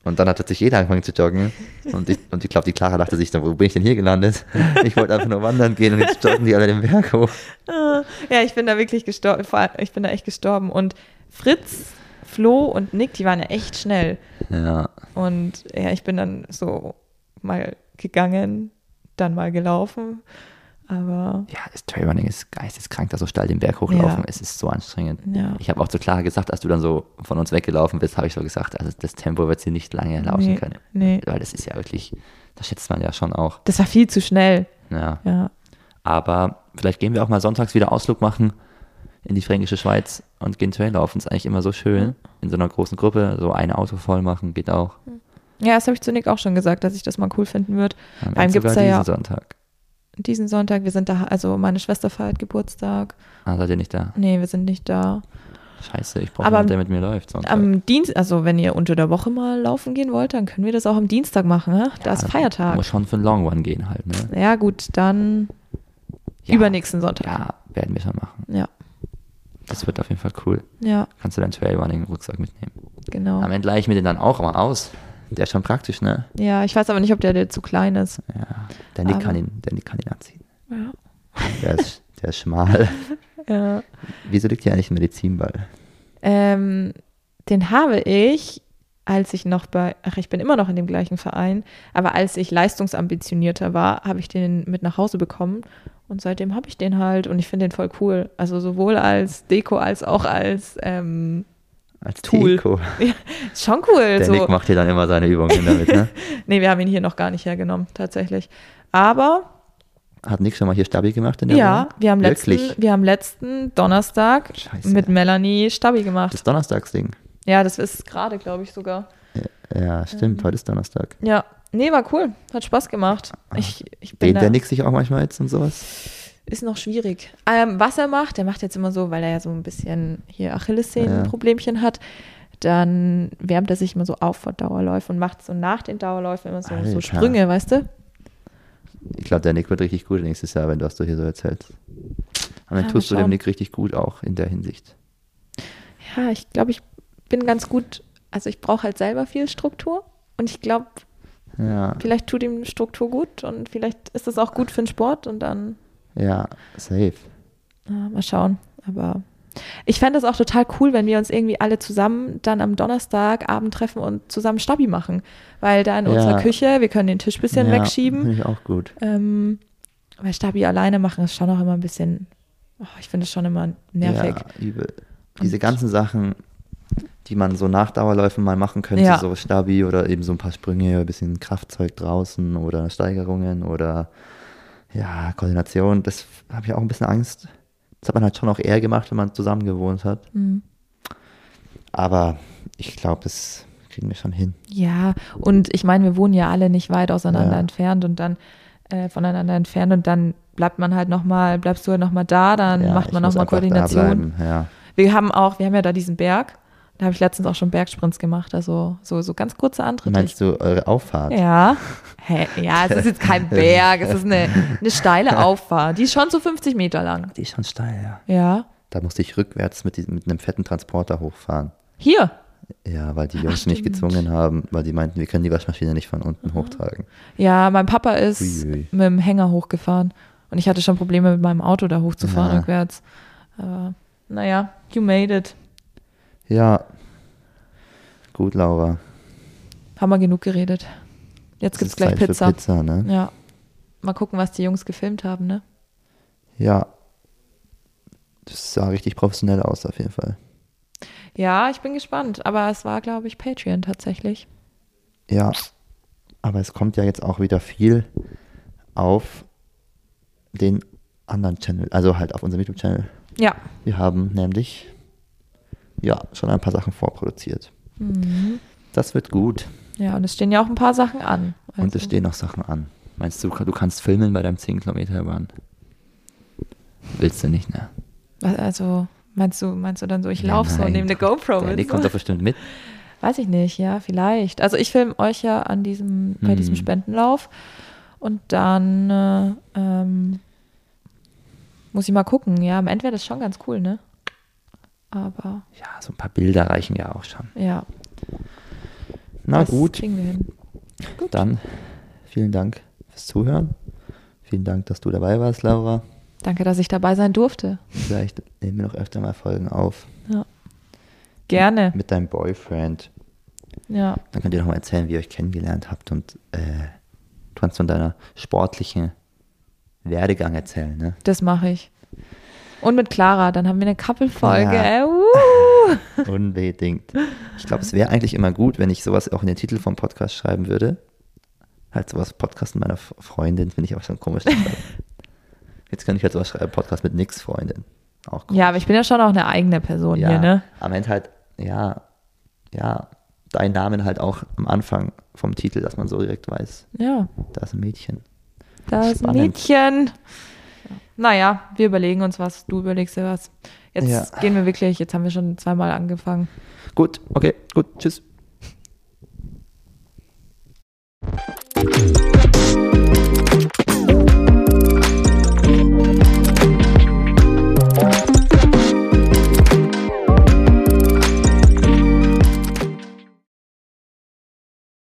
Und dann hat plötzlich jeder angefangen zu joggen. Und ich, und ich glaube, die Clara dachte sich dann, wo bin ich denn hier gelandet? Ich wollte einfach nur wandern gehen und jetzt joggen die alle den Berg hoch. ja, ich bin da wirklich gestorben, ich bin da echt gestorben. Und Fritz, Flo und Nick, die waren ja echt schnell. Ja, Und ja, ich bin dann so mal gegangen, dann mal gelaufen. Aber ja das Trailrunning ist geisteskrank, da so steil den Berg hochlaufen. Ja. Es ist so anstrengend. ja. Ich habe auch zu Clara gesagt, als du dann so von uns weggelaufen bist, habe ich so gesagt, also das Tempo wird sie nicht lange laufen nee, können. Nee, Weil das ist ja wirklich, das schätzt man ja schon auch. das war viel zu schnell. Ja. Ja. Aber vielleicht gehen wir auch mal sonntags wieder Ausflug machen in die fränkische Schweiz und gehen Trail laufen. Ist eigentlich immer so schön. In so einer großen Gruppe, so ein Auto voll machen, geht auch. Ja, das habe ich zu Nick auch schon gesagt, dass ich das mal cool finden würde. Gibt's sogar da ja- Sonntag. Diesen Sonntag, wir sind da, also meine Schwester feiert Geburtstag. Ah, seid ihr nicht da? Nee, wir sind nicht da. Scheiße, ich brauche jemanden, der mit mir läuft. Sonntag. Am Dienst, also wenn ihr unter der Woche mal laufen gehen wollt, dann können wir das auch am Dienstag machen, ne? Da ist Feiertag. Muss schon für einen Long One gehen halt, ne? Ja, gut, dann Ja. übernächsten Sonntag. Ja, werden wir schon machen. Ja, Das wird auf jeden Fall cool. ja, Kannst du deinen Trailrunning-Rucksack mitnehmen. genau. Am Ende leihe ich mir den dann auch mal aus. Der ist schon praktisch, ne? Ja, ich weiß aber nicht, ob der, der zu klein ist. Ja. Der Nick, Aber- kann ihn, der Nick kann ihn anziehen. Ja. Der ist, der ist schmal. ja. Wieso liegt hier eigentlich ein Medizinball? Ähm, den habe ich, als ich noch bei, ach, ich bin immer noch in dem gleichen Verein, aber als ich leistungsambitionierter war, habe ich den mit nach Hause bekommen und seitdem habe ich den halt und ich finde den voll cool. Also sowohl als Deko als auch als, ähm, Als Tool. Deko. ist schon cool. Der so. Nick macht hier dann immer seine Übungen damit, ne? Nee, wir haben ihn hier noch gar nicht hergenommen, tatsächlich. Aber Hat Nick schon mal hier Stabi gemacht in der ja, Wohnung? wir haben, letzten, wir haben letzten Donnerstag Scheiße. mit Melanie Stabi gemacht. Das Donnerstagsding. ja, das ist gerade, glaube ich, sogar. Ja, stimmt. Heute ist Donnerstag. Ja, nee, war cool. Hat Spaß gemacht. Ich, ich bin Dehnt da, der Nick sich auch manchmal jetzt und sowas? Ist noch schwierig. Ähm, was er macht, der macht jetzt immer so, weil er ja so ein bisschen hier Achillessehnenproblemchen hat, dann wärmt er sich immer so auf vor Dauerläufen und macht so nach den Dauerläufen immer so, so. Sprünge, weißt du? Ich glaube, der Nick wird richtig gut nächstes Jahr, wenn du das du hier so erzählst. Und dann Ja, tust du dem. Nick richtig gut auch in der Hinsicht. Ja, ich glaube, ich bin ganz gut, also ich brauche halt selber viel Struktur und ich glaube, Ja, vielleicht tut ihm Struktur gut und vielleicht ist das auch gut für den Sport und dann ja, safe. Ja, mal schauen. Aber ich fände es auch total cool, wenn wir uns irgendwie alle zusammen dann am Donnerstagabend treffen und zusammen Stabi machen. Weil da in Ja. unserer Küche, wir können den Tisch ein bisschen ja, wegschieben. Finde ich auch gut. Ähm, weil Stabi alleine machen ist schon auch immer ein bisschen, oh, ich finde es schon immer nervig. Ja, übel. Diese ganzen Sachen, die man so nach Dauerläufen mal machen könnte, Ja. so Stabi oder eben so ein paar Sprünge, ein bisschen Kraftzeug draußen oder Steigerungen oder ja, Koordination, das habe ich auch ein bisschen Angst. Das hat man halt schon auch eher gemacht, wenn man zusammen gewohnt hat. Mhm. Aber ich glaube, das kriegen wir schon hin. Ja, und ich meine, wir wohnen ja alle nicht weit auseinander Ja. entfernt und dann äh, voneinander entfernt und dann bleibt man halt nochmal, bleibst du halt nochmal da, dann ja, macht man nochmal Koordination. Ja. Wir haben auch, wir haben ja da diesen Berg. Da habe ich letztens auch schon Bergsprints gemacht, also so, so ganz kurze Antritte. Meinst du eure Auffahrt? ja. Hä? Ja, es ist jetzt kein Berg, es ist eine, eine steile Auffahrt. Die ist schon so 50 Meter lang. Die ist schon steil, ja. Ja. Da musste ich rückwärts mit, diesem, mit einem fetten Transporter hochfahren. Hier. Ja, weil die Jungs mich stimmt. gezwungen haben, weil die meinten, wir können die Waschmaschine nicht von unten hochtragen. Ja, mein Papa ist Uiui. mit dem Hänger hochgefahren. Und ich hatte schon Probleme mit meinem Auto da hochzufahren Ja. rückwärts. Aber naja, you made it. Ja. Gut, Laura. Haben wir genug geredet. Jetzt Es gibt's ist gleich Zeit Pizza. Für Pizza, ne? Ja. Mal gucken, was die Jungs gefilmt haben, ne? Ja. Das sah richtig professionell aus, auf jeden Fall. Ja, ich bin gespannt. Aber es war, glaube ich, Patreon tatsächlich. Ja. Aber es kommt ja jetzt auch wieder viel auf den anderen Channel, also halt auf unserem YouTube-Channel. Ja. Wir haben nämlich ja schon ein paar Sachen vorproduziert. Mhm. Das wird gut. Ja, und es stehen ja auch ein paar Sachen an. Und Also- es stehen noch Sachen an. Meinst du, du kannst filmen bei deinem 10 Kilometer Run? Willst du nicht, ne? Also, meinst du, meinst du dann so, ich Ja, laufe so und nehme eine. GoPro mit? Nick kommt doch bestimmt mit. Weiß ich nicht, ja, vielleicht. Also ich filme euch ja an diesem, bei diesem Hm. Spendenlauf und dann äh, ähm, muss ich mal gucken. Ja, am Ende wäre das schon ganz cool, ne? Aber Ja, so ein paar Bilder reichen ja auch schon. ja, Na das gut, hin. dann vielen Dank fürs Zuhören. Vielen Dank, dass du dabei warst, Laura. Danke, dass ich dabei sein durfte. Vielleicht nehmen wir noch öfter mal Folgen auf Gerne. mit deinem Boyfriend. Ja, Dann könnt ihr noch mal erzählen, wie ihr euch kennengelernt habt und äh, du kannst von deiner sportlichen Werdegang erzählen, ne? das mache ich. Und mit Clara, dann haben wir eine Couple-Folge. Ja. Äh, uh. Unbedingt. Ich glaube, es wäre eigentlich immer gut, wenn ich sowas auch in den Titel vom Podcast schreiben würde. Halt sowas Podcast mit meiner Freundin, finde ich aber schon komisch. Jetzt kann ich halt sowas schreiben, Podcast mit nix, Freundin. Auch cool. Ja, aber ich bin ja schon auch eine eigene Person ja, hier, ne? am Ende halt, ja, ja, dein Namen halt auch am Anfang vom Titel, dass man so direkt weiß, Ja, da ist ein Mädchen. da ist ein. Mädchen. Naja, wir überlegen uns was, du überlegst dir was. Jetzt ja. gehen wir wirklich, jetzt haben wir schon zweimal angefangen. Gut, okay, gut, tschüss.